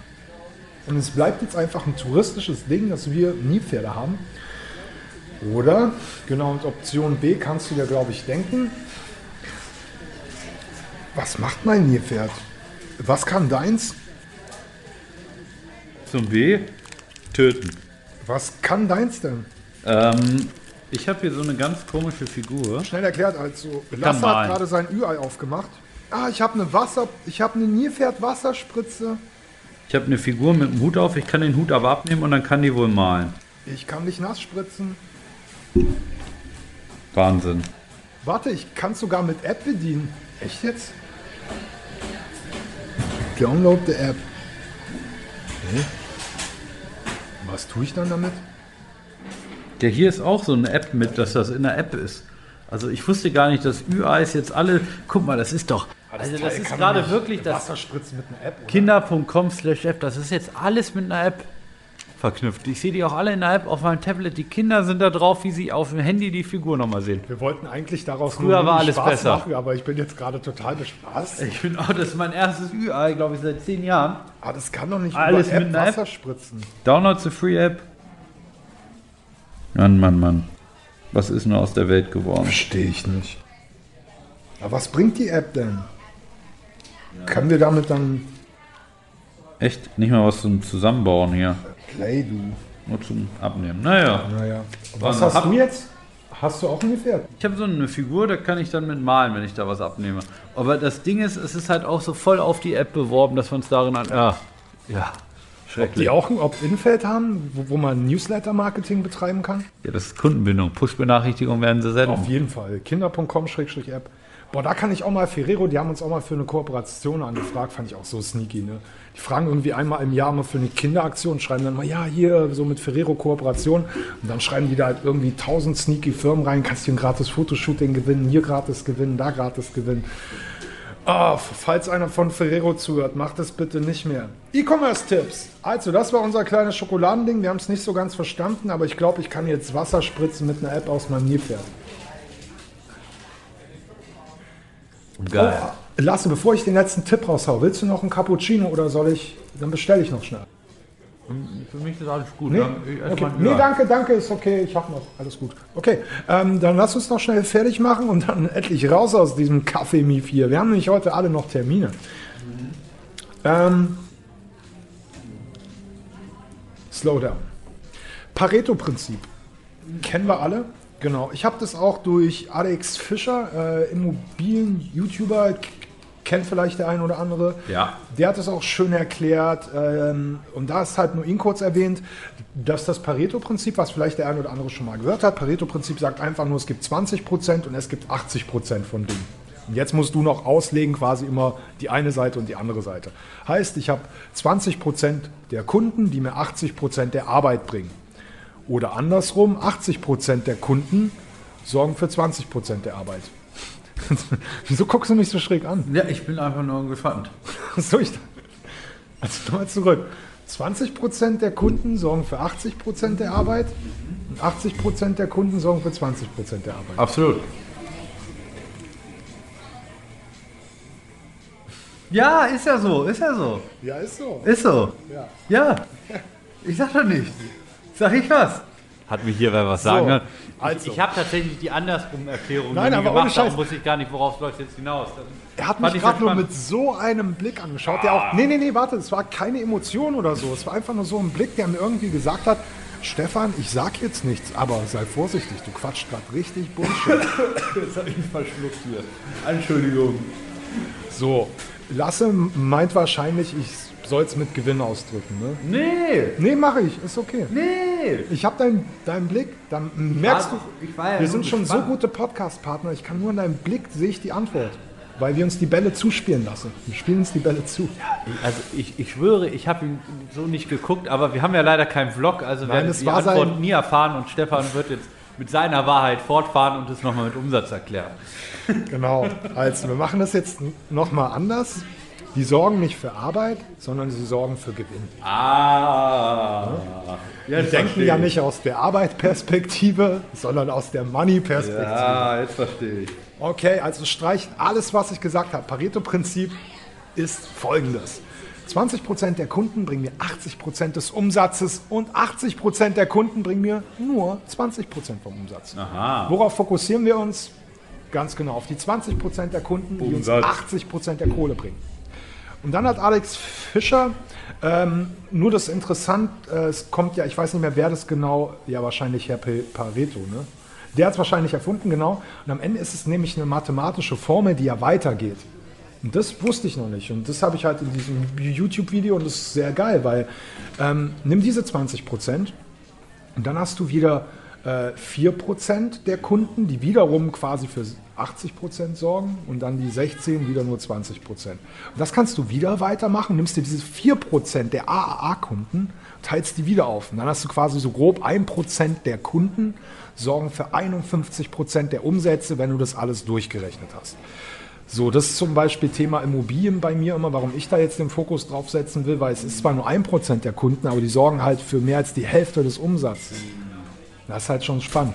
und es bleibt jetzt einfach ein touristisches Ding, dass wir Nilpferde haben. Oder, genau, und Option B kannst du dir, glaube ich, denken. Was macht mein Nilpferd? Was kann deins? Zum B? Töten. Was kann deins denn? Ähm, ich habe hier so eine ganz komische Figur. Schnell erklärt, also Lasse hat gerade sein Ü-Ei aufgemacht. Ah, ich habe eine Wasser, ich habe eine Nilpferd-Wasserspritze. Ich habe eine Figur mit einem Hut auf, ich kann den Hut aber abnehmen und dann kann die wohl malen. Ich kann dich nass spritzen. Wahnsinn. Warte, ich kann sogar mit App bedienen. Echt jetzt? Download the App. Okay. Was tue ich dann damit? Ja, hier ist auch so eine App mit, dass das in der App ist. Also ich wusste gar nicht, dass Ü-Eis jetzt alle. Guck mal, das ist doch. Also das ist gerade wirklich das Wasserspritzen mit einer App. Oder? Kinder.com slash App. Das ist jetzt alles mit einer App verknüpft. Ich sehe die auch alle in der App auf meinem Tablet. Die Kinder sind da drauf, wie sie auf dem Handy die Figur nochmal sehen. Wir wollten eigentlich daraus Früher nur war alles Spaß besser. machen, aber ich bin jetzt gerade total bespaßt. Ich bin auch, das ist mein erstes Ü-Ei, glaube ich, seit zehn Jahren. Ah, das kann doch nicht Alles über App mit einer App? Wasser spritzen. Download the Free App. Mann, Mann, Mann. Was ist nur aus der Welt geworden? Verstehe ich nicht. Aber was bringt die App denn? Können wir damit dann Echt? Nicht mal was zum Zusammenbauen hier. Play, du? Nur zum Abnehmen. Naja. Naja. Was hast hab- du jetzt? Hast du auch ein Gefährt? Ich habe so eine Figur, da kann ich dann mit malen, wenn ich da was abnehme. Aber das Ding ist, es ist halt auch so voll auf die App beworben, dass man es darin an. Ja. Ja. Schrecklich. Die auch ein Opt-in-Feld haben, wo, wo man Newsletter-Marketing betreiben kann? Ja, das ist Kundenbindung. Push-Benachrichtigungen werden sie senden. Auf jeden Fall. Kinder.com-App. Boah, da kann ich auch mal Ferrero, die haben uns auch mal für eine Kooperation angefragt, fand ich auch so sneaky, ne? Die fragen irgendwie einmal im Jahr mal für eine Kinderaktion, schreiben dann mal, ja, hier, so mit Ferrero Kooperation. Und dann schreiben die da halt irgendwie tausend sneaky Firmen rein, kannst hier ein gratis Fotoshooting gewinnen, hier gratis gewinnen, da gratis gewinnen. Ah, falls einer von Ferrero zuhört, macht das bitte nicht mehr. E-Commerce-Tipps. Also, das war unser kleines Schokoladending. Wir haben es nicht so ganz verstanden, aber ich glaube, ich kann jetzt Wasser spritzen mit einer App aus meinem Nilpferd. Geil. Oh, Lasse, bevor ich den letzten Tipp raushau, willst du noch einen Cappuccino oder soll ich, dann bestelle ich noch schnell. Für mich ist alles gut. Nee, esse okay. nee danke, danke, ist okay, ich habe noch, alles gut. Okay, ähm, dann lass uns noch schnell fertig machen und dann endlich raus aus diesem Kaffee-Mief hier. Wir haben nämlich heute alle noch Termine. Ähm, Slowdown. Pareto-Prinzip. Kennen wir alle. Genau. Ich habe das auch durch Alex Fischer, äh, Immobilien-YouTuber, kennt vielleicht der ein oder andere. Ja. Der hat es auch schön erklärt. Ähm, und da ist halt nur ihn kurz erwähnt, dass das Pareto-Prinzip, was vielleicht der ein oder andere schon mal gehört hat, Pareto-Prinzip sagt einfach nur, es gibt 20% und es gibt 80% von Dingen. Und jetzt musst du noch auslegen, quasi immer die eine Seite und die andere Seite. Heißt, ich habe 20% der Kunden, die mir 80% der Arbeit bringen. Oder andersrum, 80% der Kunden sorgen für 20% der Arbeit. [laughs] Wieso guckst du mich so schräg an? Ja, ich bin einfach nur gespannt. [laughs] So, ich, also nochmal zurück. 20% der Kunden sorgen für 80% der Arbeit und 80% der Kunden sorgen für 20% der Arbeit. Absolut. Ja, ist ja so, ist ja so. Ja, ist so. Ist so. Ja. Ja. Ich sag doch nicht. Sag ich was? Hat mich hier wer was sagen So, also. Ich, ich habe tatsächlich die andersrum Erklärung Nein, aber ohne gemacht, darum wusste ich gar nicht, worauf läuft jetzt hinaus. Das Er hat mich ich gerade nur mit so einem Blick angeschaut, der auch. Nee, nee, nee, warte, es war keine Emotion oder so. Es war einfach nur so ein Blick, der mir irgendwie gesagt hat: Stefan, ich sag jetzt nichts, aber sei vorsichtig, du quatscht gerade richtig Bullshit. [laughs] Jetzt habe ich ihn verschluckt hier. Entschuldigung. So, Lasse meint wahrscheinlich, ich soll es mit Gewinn ausdrücken, ne? Nee, Nee, mache ich, ist okay. nee. Ich habe deinen deinen Blick, dann merkst war- du, ich war ja wir sind schon gespannt. so gute Podcast-Partner, ich kann nur in deinem Blick, sehe ich die Antwort. Weil wir uns die Bälle zuspielen lassen. Wir spielen uns die Bälle zu. Also ich, ich schwöre, ich habe ihn so nicht geguckt, aber wir haben ja leider keinen Vlog, also Nein, werden es die Antwort nie erfahren und Stefan wird jetzt mit seiner Wahrheit fortfahren und es nochmal mit Umsatz erklären. Genau. Also, wir machen das jetzt nochmal anders. Die sorgen nicht für Arbeit, sondern sie sorgen für Gewinn. Ah. Wir denken ja nicht aus der Arbeitperspektive, sondern aus der Money-Perspektive. Ja, jetzt verstehe ich. Okay, also streicht alles, was ich gesagt habe. Pareto-Prinzip ist folgendes. 20% der Kunden bringen mir 80% des Umsatzes und 80% der Kunden bringen mir nur 20% vom Umsatz. Aha. Worauf fokussieren wir uns? Ganz genau auf die 20% der Kunden, die uns Umsatz. 80% der Kohle bringen. Und dann hat Alex Fischer, ähm, nur das interessant, äh, es kommt ja, ich weiß nicht mehr, wer das genau, ja wahrscheinlich Herr Pareto, ne? Der hat es wahrscheinlich erfunden, genau. Und am Ende ist es nämlich eine mathematische Formel, die ja weitergeht. Und das wusste ich noch nicht. Und das habe ich halt in diesem YouTube-Video und das ist sehr geil, weil ähm, nimm diese 20 Prozent und dann hast du wieder äh, 4% der Kunden, die wiederum quasi für 80% sorgen und dann die 16 wieder nur 20%. Und das kannst du wieder weitermachen, nimmst dir diese 4% der AAA-Kunden, teilst die wieder auf. Und dann hast du quasi so grob 1% der Kunden sorgen für 51% der Umsätze, wenn du das alles durchgerechnet hast. So, das ist zum Beispiel Thema Immobilien bei mir immer, warum ich da jetzt den Fokus drauf setzen will, weil es ist zwar nur 1% der Kunden, aber die sorgen halt für mehr als die Hälfte des Umsatzes. Das ist halt schon spannend.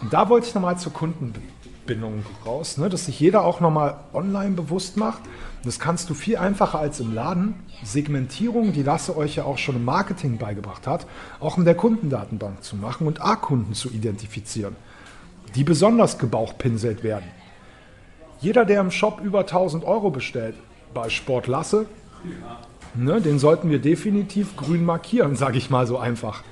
Und da wollte ich nochmal zur Kundenbindung raus, ne, dass sich jeder auch nochmal online bewusst macht. Das kannst du viel einfacher als im Laden. Segmentierung, die Lasse euch ja auch schon im Marketing beigebracht hat, auch in der Kundendatenbank zu machen und A-Kunden zu identifizieren, die besonders gebauchpinselt werden. Jeder, der im Shop über 1000 Euro bestellt, bei Sport Lasse. Ne, den sollten wir definitiv grün markieren, [laughs] sage ich mal so einfach.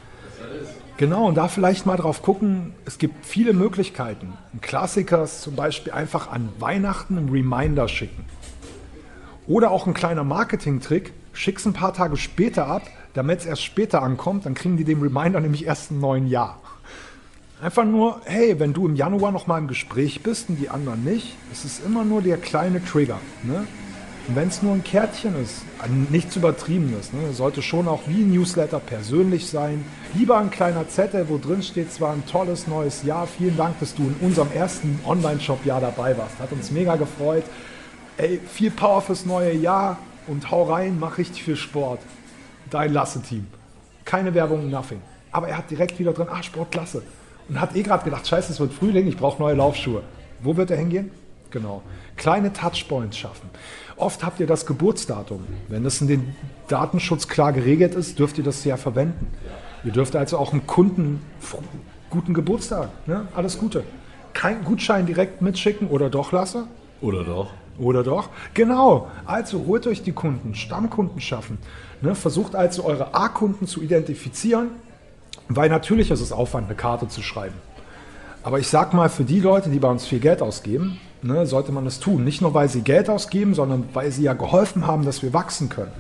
Genau, und da vielleicht mal drauf gucken, es gibt viele Möglichkeiten. Ein Klassiker ist zum Beispiel einfach an Weihnachten einen Reminder schicken. Oder auch ein kleiner Marketing-Trick, schick's ein paar Tage später ab, damit es erst später ankommt, dann kriegen die den Reminder nämlich erst im neuen Jahr. Einfach nur, hey, wenn du im Januar noch mal im Gespräch bist und die anderen nicht, es ist immer nur der kleine Trigger. Ne? Und wenn es nur ein Kärtchen ist, nichts Übertriebenes, ne? sollte schon auch wie ein Newsletter persönlich sein. Lieber ein kleiner Zettel, wo drin steht, zwar ein tolles neues Jahr, vielen Dank, dass du in unserem ersten Online-Shop-Jahr dabei warst. Hat uns mega gefreut. Ey, viel Power fürs neue Jahr und hau rein, mach richtig viel Sport. Dein Lasse-Team. Keine Werbung, nothing. Aber er hat direkt wieder drin, ah, Sportklasse. Und hat eh gerade gedacht, scheiße, es wird Frühling, ich brauche neue Laufschuhe. Wo wird er hingehen? Genau. Kleine Touchpoints schaffen. Oft habt ihr das Geburtsdatum. Wenn das in den Datenschutz klar geregelt ist, dürft ihr das ja verwenden. Ihr dürft also auch einem Kunden guten Geburtstag, ne? alles Gute. Kein Gutschein direkt mitschicken oder doch lasse? Oder doch? Oder doch? Genau. Also holt euch die Kunden, Stammkunden schaffen. Ne? Versucht also eure A-Kunden zu identifizieren, weil natürlich ist es Aufwand, eine Karte zu schreiben. Aber ich sag mal, für die Leute, die bei uns viel Geld ausgeben, ne, sollte man das tun. Nicht nur, weil sie Geld ausgeben, sondern weil sie ja geholfen haben, dass wir wachsen können.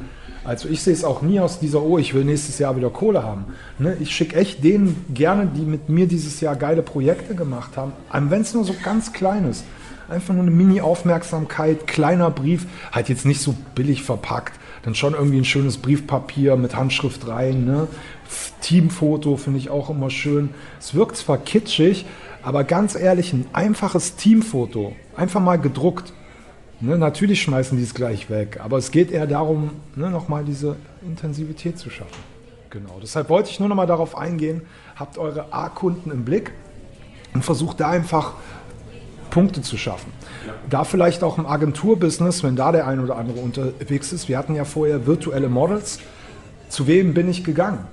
Also ich sehe es auch nie aus dieser, oh, ich will nächstes Jahr wieder Kohle haben. Ne, ich schicke echt denen gerne, die mit mir dieses Jahr geile Projekte gemacht haben, wenn es nur so ganz klein ist. Einfach nur eine Mini-Aufmerksamkeit, kleiner Brief, halt jetzt nicht so billig verpackt. Dann schon irgendwie ein schönes Briefpapier mit Handschrift rein. Ne? Teamfoto finde ich auch immer schön. Es wirkt zwar kitschig, aber ganz ehrlich, ein einfaches Teamfoto, einfach mal gedruckt. Ne? Natürlich schmeißen die es gleich weg, aber es geht eher darum, ne, nochmal diese Intensivität zu schaffen. Genau, deshalb wollte ich nur nochmal darauf eingehen, habt eure A-Kunden im Blick und versucht da einfach Punkte zu schaffen. Da vielleicht auch im Agenturbusiness, wenn da der ein oder andere unterwegs ist. Wir hatten ja vorher virtuelle Models. Zu wem bin ich gegangen?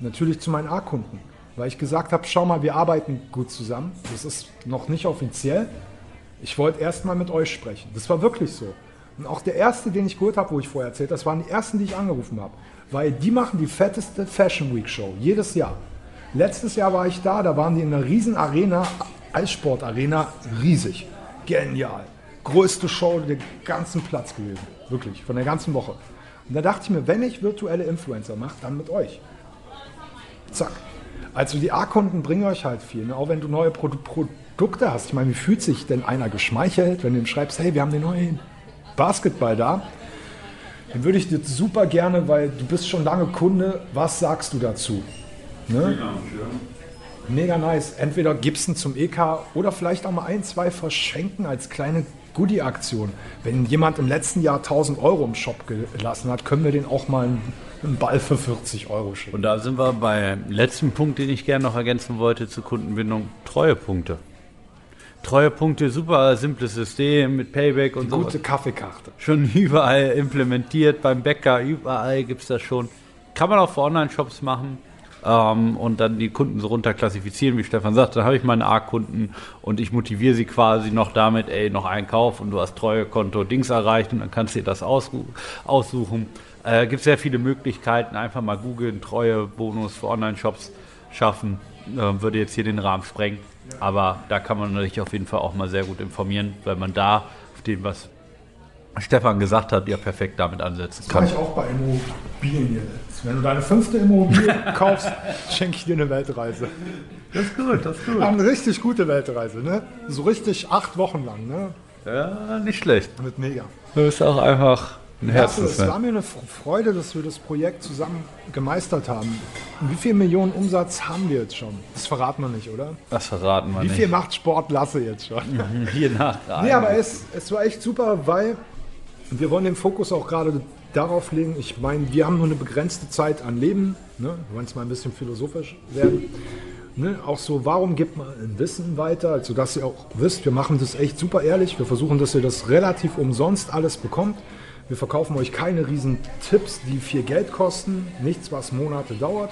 Natürlich zu meinen A-Kunden, weil ich gesagt habe, schau mal, wir arbeiten gut zusammen. Das ist noch nicht offiziell. Ich wollte erst mal mit euch sprechen. Das war wirklich so. Und auch der erste, den ich geholt habe, wo ich vorher erzählt, das waren die ersten, die ich angerufen habe. Weil die machen die fetteste Fashion Week Show jedes Jahr. Letztes Jahr war ich da, da waren die in einer riesen Arena, Eissportarena, riesig. Genial. Größte Show der ganzen Platz gewesen. Wirklich, von der ganzen Woche. Und da dachte ich mir, wenn ich virtuelle Influencer mache, dann mit euch. Zack. Also die A-Kunden bringen euch halt viel. Ne? Auch wenn du neue Produ Produkte hast. Ich meine, wie fühlt sich denn einer geschmeichelt, wenn du ihm schreibst, hey, wir haben den neuen Basketball da. Den würde ich dir super gerne, weil du bist schon lange Kunde, was sagst du dazu? Ne? Mega nice. Entweder gibst du zum EK oder vielleicht auch mal ein, zwei verschenken als kleine Goodie-Aktion. Wenn jemand im letzten Jahr 1000 Euro im Shop gelassen hat, können wir den auch mal einen, einen Ball für 40 Euro schicken. Und da sind wir beim letzten Punkt, den ich gerne noch ergänzen wollte zur Kundenbindung: Treuepunkte. Treuepunkte, super simples System mit Payback und so. Gute Kaffeekarte. Schon [laughs] überall implementiert, beim Bäcker, überall gibt es das schon. Kann man auch für Online-Shops machen ähm, und dann die Kunden so runterklassifizieren, wie Stefan sagt. Dann habe ich meine A-Kunden und ich motiviere sie quasi noch damit, ey, noch Einkauf und du hast Treuekonto Dings erreicht und dann kannst du dir das aussuchen. Äh, gibt sehr viele Möglichkeiten, einfach mal googeln, Treuebonus für Online-Shops schaffen. Äh, würde jetzt hier den Rahmen sprengen. Aber da kann man sich auf jeden Fall auch mal sehr gut informieren, weil man da auf dem, was Stefan gesagt hat, ja perfekt damit ansetzen Das mache kann. ich auch bei Immobilien jetzt. Wenn du deine fünfte Immobilie [laughs] kaufst, schenke ich dir eine Weltreise. Das ist gut, das ist gut. Eine richtig gute Weltreise, ne? So richtig acht Wochen lang, ne? Ja, nicht schlecht. Mit mega. Du bist auch einfach ein Also, es war Herzensfan. mir eine Freude, dass wir das Projekt zusammen gemeistert haben. Und wie viel Millionen Umsatz haben wir jetzt schon? Das verraten wir nicht, oder? Das verraten wir Wie nicht. viel macht Sport Lasse jetzt schon? [laughs] Hier nach. [laughs] Nee, aber es, es war echt super, weil wir wollen den Fokus auch gerade darauf legen. Ich meine, wir haben nur eine begrenzte Zeit an Leben. Ne? Wir wollen jetzt mal ein bisschen philosophisch werden. Ne? Auch so, warum gibt man ein Wissen weiter? Also, dass ihr auch wisst, wir machen das echt super ehrlich. Wir versuchen, dass ihr das relativ umsonst alles bekommt. Wir verkaufen euch keine riesen Tipps, die viel Geld kosten. Nichts, was Monate dauert.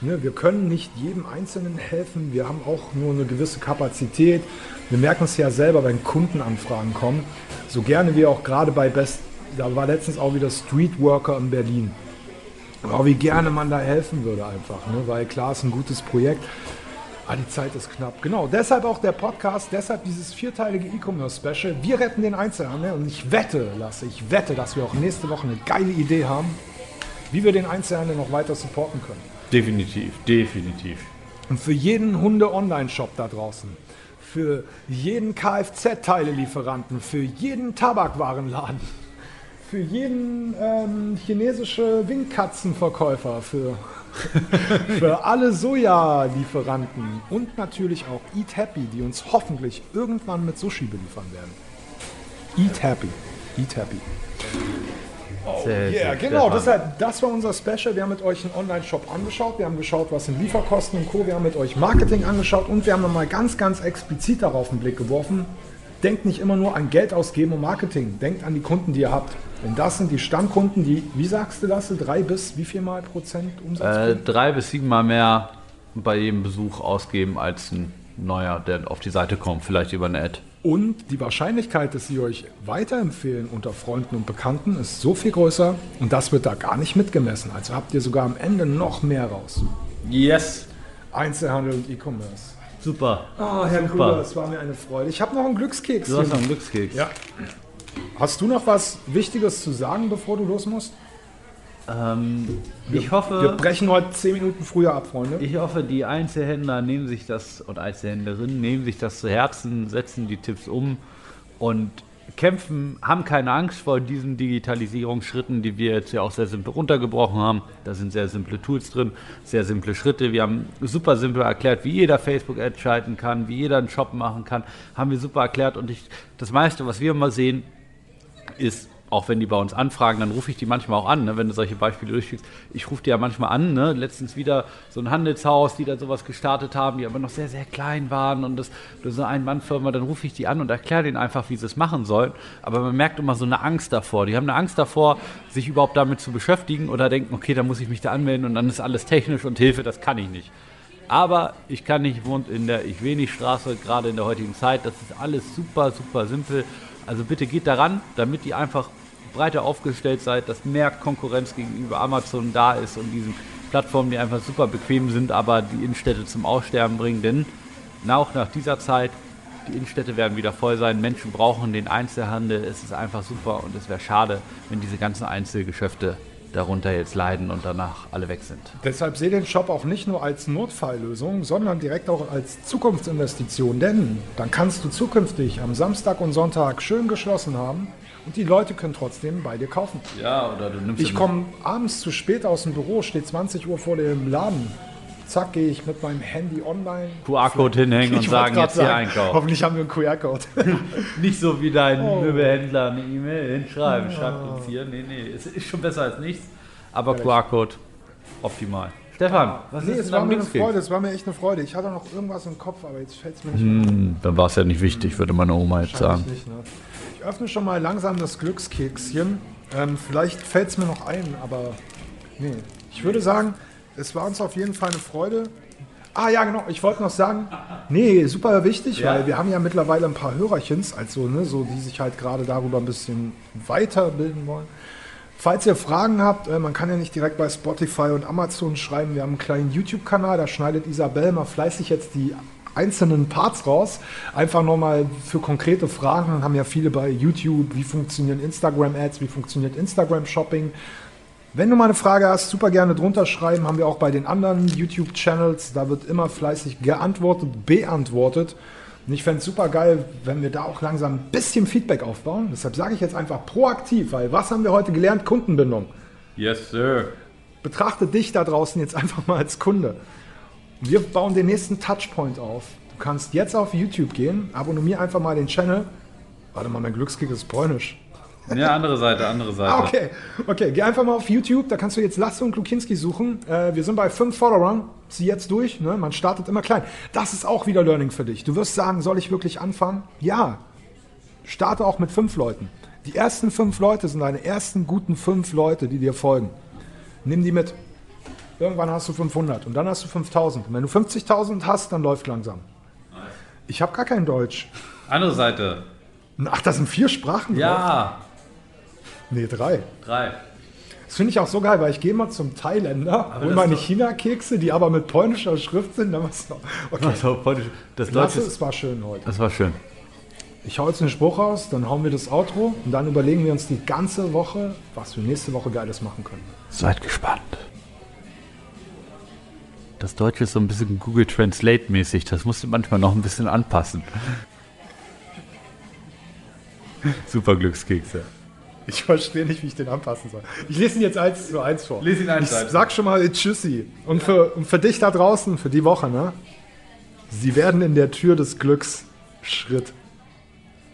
Ne, wir können nicht jedem Einzelnen helfen. Wir haben auch nur eine gewisse Kapazität. Wir merken es ja selber, wenn Kundenanfragen kommen. So gerne wir auch gerade bei Best da war letztens auch wieder Streetworker in Berlin. Aber wie gerne man da helfen würde einfach, ne? weil klar ist ein gutes Projekt. Ah, die Zeit ist knapp. Genau, deshalb auch der Podcast, deshalb dieses vierteilige E-Commerce-Special. Wir retten den Einzelhandel und ich wette, Lasse, ich wette, dass wir auch nächste Woche eine geile Idee haben, wie wir den Einzelhandel noch weiter supporten können. Definitiv, definitiv. Und für jeden Hunde-Online-Shop da draußen, für jeden Kfz-Teile-Lieferanten, für jeden Tabakwarenladen, für jeden ähm, chinesische Windkatzenverkäufer, für, [laughs] für alle Soja-Lieferanten und natürlich auch Eat Happy, die uns hoffentlich irgendwann mit Sushi beliefern werden. Eat Happy. Eat Happy. Sehr, Ja, sehr, genau. Deshalb, das war unser Special. Wir haben mit euch einen Online-Shop angeschaut. Wir haben geschaut, was sind Lieferkosten und Co. Wir haben mit euch Marketing angeschaut und wir haben nochmal ganz, ganz explizit darauf einen Blick geworfen. Denkt nicht immer nur an Geld ausgeben und Marketing. Denkt an die Kunden, die ihr habt. Denn das sind die Stammkunden, die, wie sagst du das, drei bis wie viel mal Prozent Umsatz Äh, drei bis siebenmal mehr bei jedem Besuch ausgeben als ein neuer, der auf die Seite kommt, vielleicht über eine Ad. Und die Wahrscheinlichkeit, dass sie euch weiterempfehlen unter Freunden und Bekannten, ist so viel größer und das wird da gar nicht mitgemessen. Also habt ihr sogar am Ende noch mehr raus. Yes. Einzelhandel und E-Commerce. Super. Oh, Herr Super. Krüger, es war mir eine Freude. Ich habe noch einen Glückskeks. Du hast noch einen Glückskeks. ja. Hast du noch was Wichtiges zu sagen, bevor du los musst? Ähm, ich Wir hoffe, brechen heute zehn Minuten früher ab, Freunde. ich hoffe, die Einzelhändler nehmen sich das und Einzelhändlerinnen nehmen sich das zu Herzen, setzen die Tipps um und kämpfen, haben keine Angst vor diesen Digitalisierungsschritten, die wir jetzt ja auch sehr simpel runtergebrochen haben. Da sind sehr simple Tools drin, sehr simple Schritte. Wir haben super simpel erklärt, wie jeder Facebook-Ad schalten kann, wie jeder einen Shop machen kann. Haben wir super erklärt und ich, das meiste, was wir immer sehen, ist, auch wenn die bei uns anfragen, dann rufe ich die manchmal auch an, ne, wenn du solche Beispiele durchschickst. Ich rufe die ja manchmal an, ne, letztens wieder so ein Handelshaus, die da sowas gestartet haben, die aber noch sehr, sehr klein waren und das, das ist so eine Ein-Mann-Firma, dann rufe ich die an und erkläre denen einfach, wie sie es machen sollen. Aber man merkt immer so eine Angst davor. Die haben eine Angst davor, sich überhaupt damit zu beschäftigen oder denken, okay, da muss ich mich da anmelden und dann ist alles technisch und Hilfe, das kann ich nicht. Aber ich kann nicht, wohnt in der Ich wenig Straße, gerade in der heutigen Zeit. Das ist alles super, super simpel. Also bitte geht daran, damit ihr einfach breiter aufgestellt seid, dass mehr Konkurrenz gegenüber Amazon da ist und diesen Plattformen, die einfach super bequem sind, aber die Innenstädte zum Aussterben bringen. Denn auch nach dieser Zeit, die Innenstädte werden wieder voll sein. Menschen brauchen den Einzelhandel. Es ist einfach super und es wäre schade, wenn diese ganzen Einzelgeschäfte darunter jetzt leiden und danach alle weg sind. Deshalb sehe den Shop auch nicht nur als Notfalllösung, sondern direkt auch als Zukunftsinvestition. Denn dann kannst du zukünftig am Samstag und Sonntag schön geschlossen haben und die Leute können trotzdem bei dir kaufen. Ja, oder du nimmst Ich komme abends zu spät aus dem Büro, steht 20 Uhr vor dem Laden. Zack, gehe ich mit meinem Handy online. QR-Code hinhängen und sagen, jetzt hier sagen, einkaufen. Hoffentlich haben wir einen QR-Code. [laughs] Nicht so wie dein Oh. Möbelhändler eine E-Mail hinschreiben, schreibt uns hier. Nee, nee, es ist schon besser als nichts. Aber QR-Code optimal. Stefan, was nee, ist es war mir eine? Freude, es war mir echt eine Freude. Ich hatte noch irgendwas im Kopf, aber jetzt fällt es mir nicht mehr Hm, dann war es ja nicht wichtig, würde meine Oma jetzt sagen. Nicht, ne? Öffne schon mal langsam das Glückskekschen. Ähm, vielleicht fällt es mir noch ein, aber nee. Ich würde sagen, es war uns auf jeden Fall eine Freude. Ah ja, genau. Ich wollte noch sagen, nee, super wichtig, Ja. weil wir haben ja mittlerweile ein paar Hörerchens, also ne, so die sich halt gerade darüber ein bisschen weiterbilden wollen. Falls ihr Fragen habt, äh, man kann ja nicht direkt bei Spotify und Amazon schreiben. Wir haben einen kleinen YouTube-Kanal, da schneidet Isabel mal fleißig jetzt die einzelnen Parts raus. Einfach nochmal für konkrete Fragen. Dann haben ja viele bei YouTube, wie funktionieren Instagram-Ads, wie funktioniert Instagram-Shopping. Wenn du mal eine Frage hast, super gerne drunter schreiben. Haben wir auch bei den anderen YouTube-Channels. Da wird immer fleißig geantwortet, beantwortet. Und ich fände es super geil, wenn wir da auch langsam ein bisschen Feedback aufbauen. Deshalb sage ich jetzt einfach proaktiv, weil was haben wir heute gelernt? Kundenbindung. Yes, sir. Betrachte dich da draußen jetzt einfach mal als Kunde. Wir bauen den nächsten Touchpoint auf. Du kannst jetzt auf YouTube gehen, abonniere einfach mal den Channel. Warte mal, mein Glückskick ist polnisch. Ja, andere Seite, andere [laughs] Seite. Ah, okay. Okay, geh einfach mal auf YouTube, da kannst du jetzt Lasse und Lukinski suchen. Äh, wir sind bei fünf Followern, zieh jetzt durch, ne? man startet immer klein. Das ist auch wieder Learning für dich. Du wirst sagen, soll ich wirklich anfangen? Ja. Starte auch mit fünf Leuten. Die ersten fünf Leute sind deine ersten guten fünf Leute, die dir folgen. Nimm die mit. Irgendwann hast du 500 und dann hast du 5000. Und wenn du 50.000 hast, dann läuft langsam. Ich habe gar kein Deutsch. Andere Seite. Ach, das sind vier Sprachen drauf? Ja. Nee, drei. Drei. Das finde ich auch so geil, weil ich gehe mal zum Thailänder, hol das meine ist China-Kekse, die aber mit polnischer Schrift sind. Dann was noch. Okay, Das war, heute- das Deutsche, es war schön heute. das war schön. Ich hau jetzt einen Spruch raus, dann hauen wir das Outro und dann überlegen wir uns die ganze Woche, was wir nächste Woche Geiles machen können. Seid gespannt. Das Deutsche ist so ein bisschen Google Translate mäßig. Das musst du manchmal noch ein bisschen anpassen. [laughs] Super Glückskekse. Ich verstehe nicht, wie ich den anpassen soll. Ich lese ihn jetzt eins zu eins vor. Lies ihn eins ich eins. sag schon mal Tschüssi. Und für, und für dich da draußen, für die Woche, ne? Sie werden in der Tür des Glücks Schritt.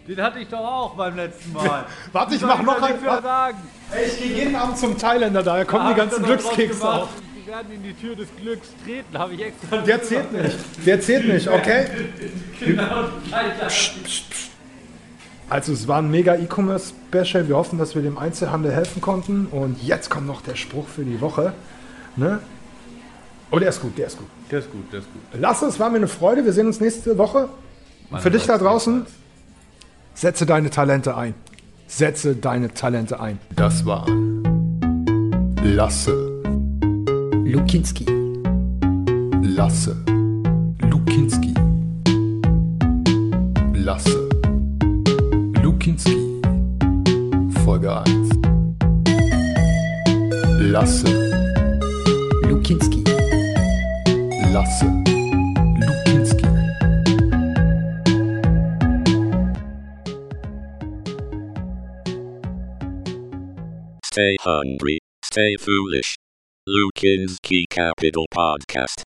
Den hatte ich doch auch beim letzten Mal. [laughs] Warte, ich mach noch einen. sagen. Ey, ich gehe jeden Abend zum Thailänder, daher kommen die ganzen Glückskekse auch. Werden in die Tür des Glücks treten, habe ich extra. Der zählt nicht. Der zählt nicht, okay? [laughs] Also es war ein mega E-Commerce-Special. Wir hoffen, dass wir dem Einzelhandel helfen konnten. Und jetzt kommt noch der Spruch für die Woche. Ne? Oh, der ist gut, der ist gut. Der ist gut, der ist gut. Lasse, es war mir eine Freude. Wir sehen uns nächste Woche. Und für dich da draußen, setze deine Talente ein. Setze deine Talente ein. Das war Lasse, Lukinski. Lasse, Lukinski. Lasse, Lukinski. Folge 1. Lasse, Lukinski. Lasse, Lukinski. Stay hungry, stay foolish. Lukinski Capital Podcast.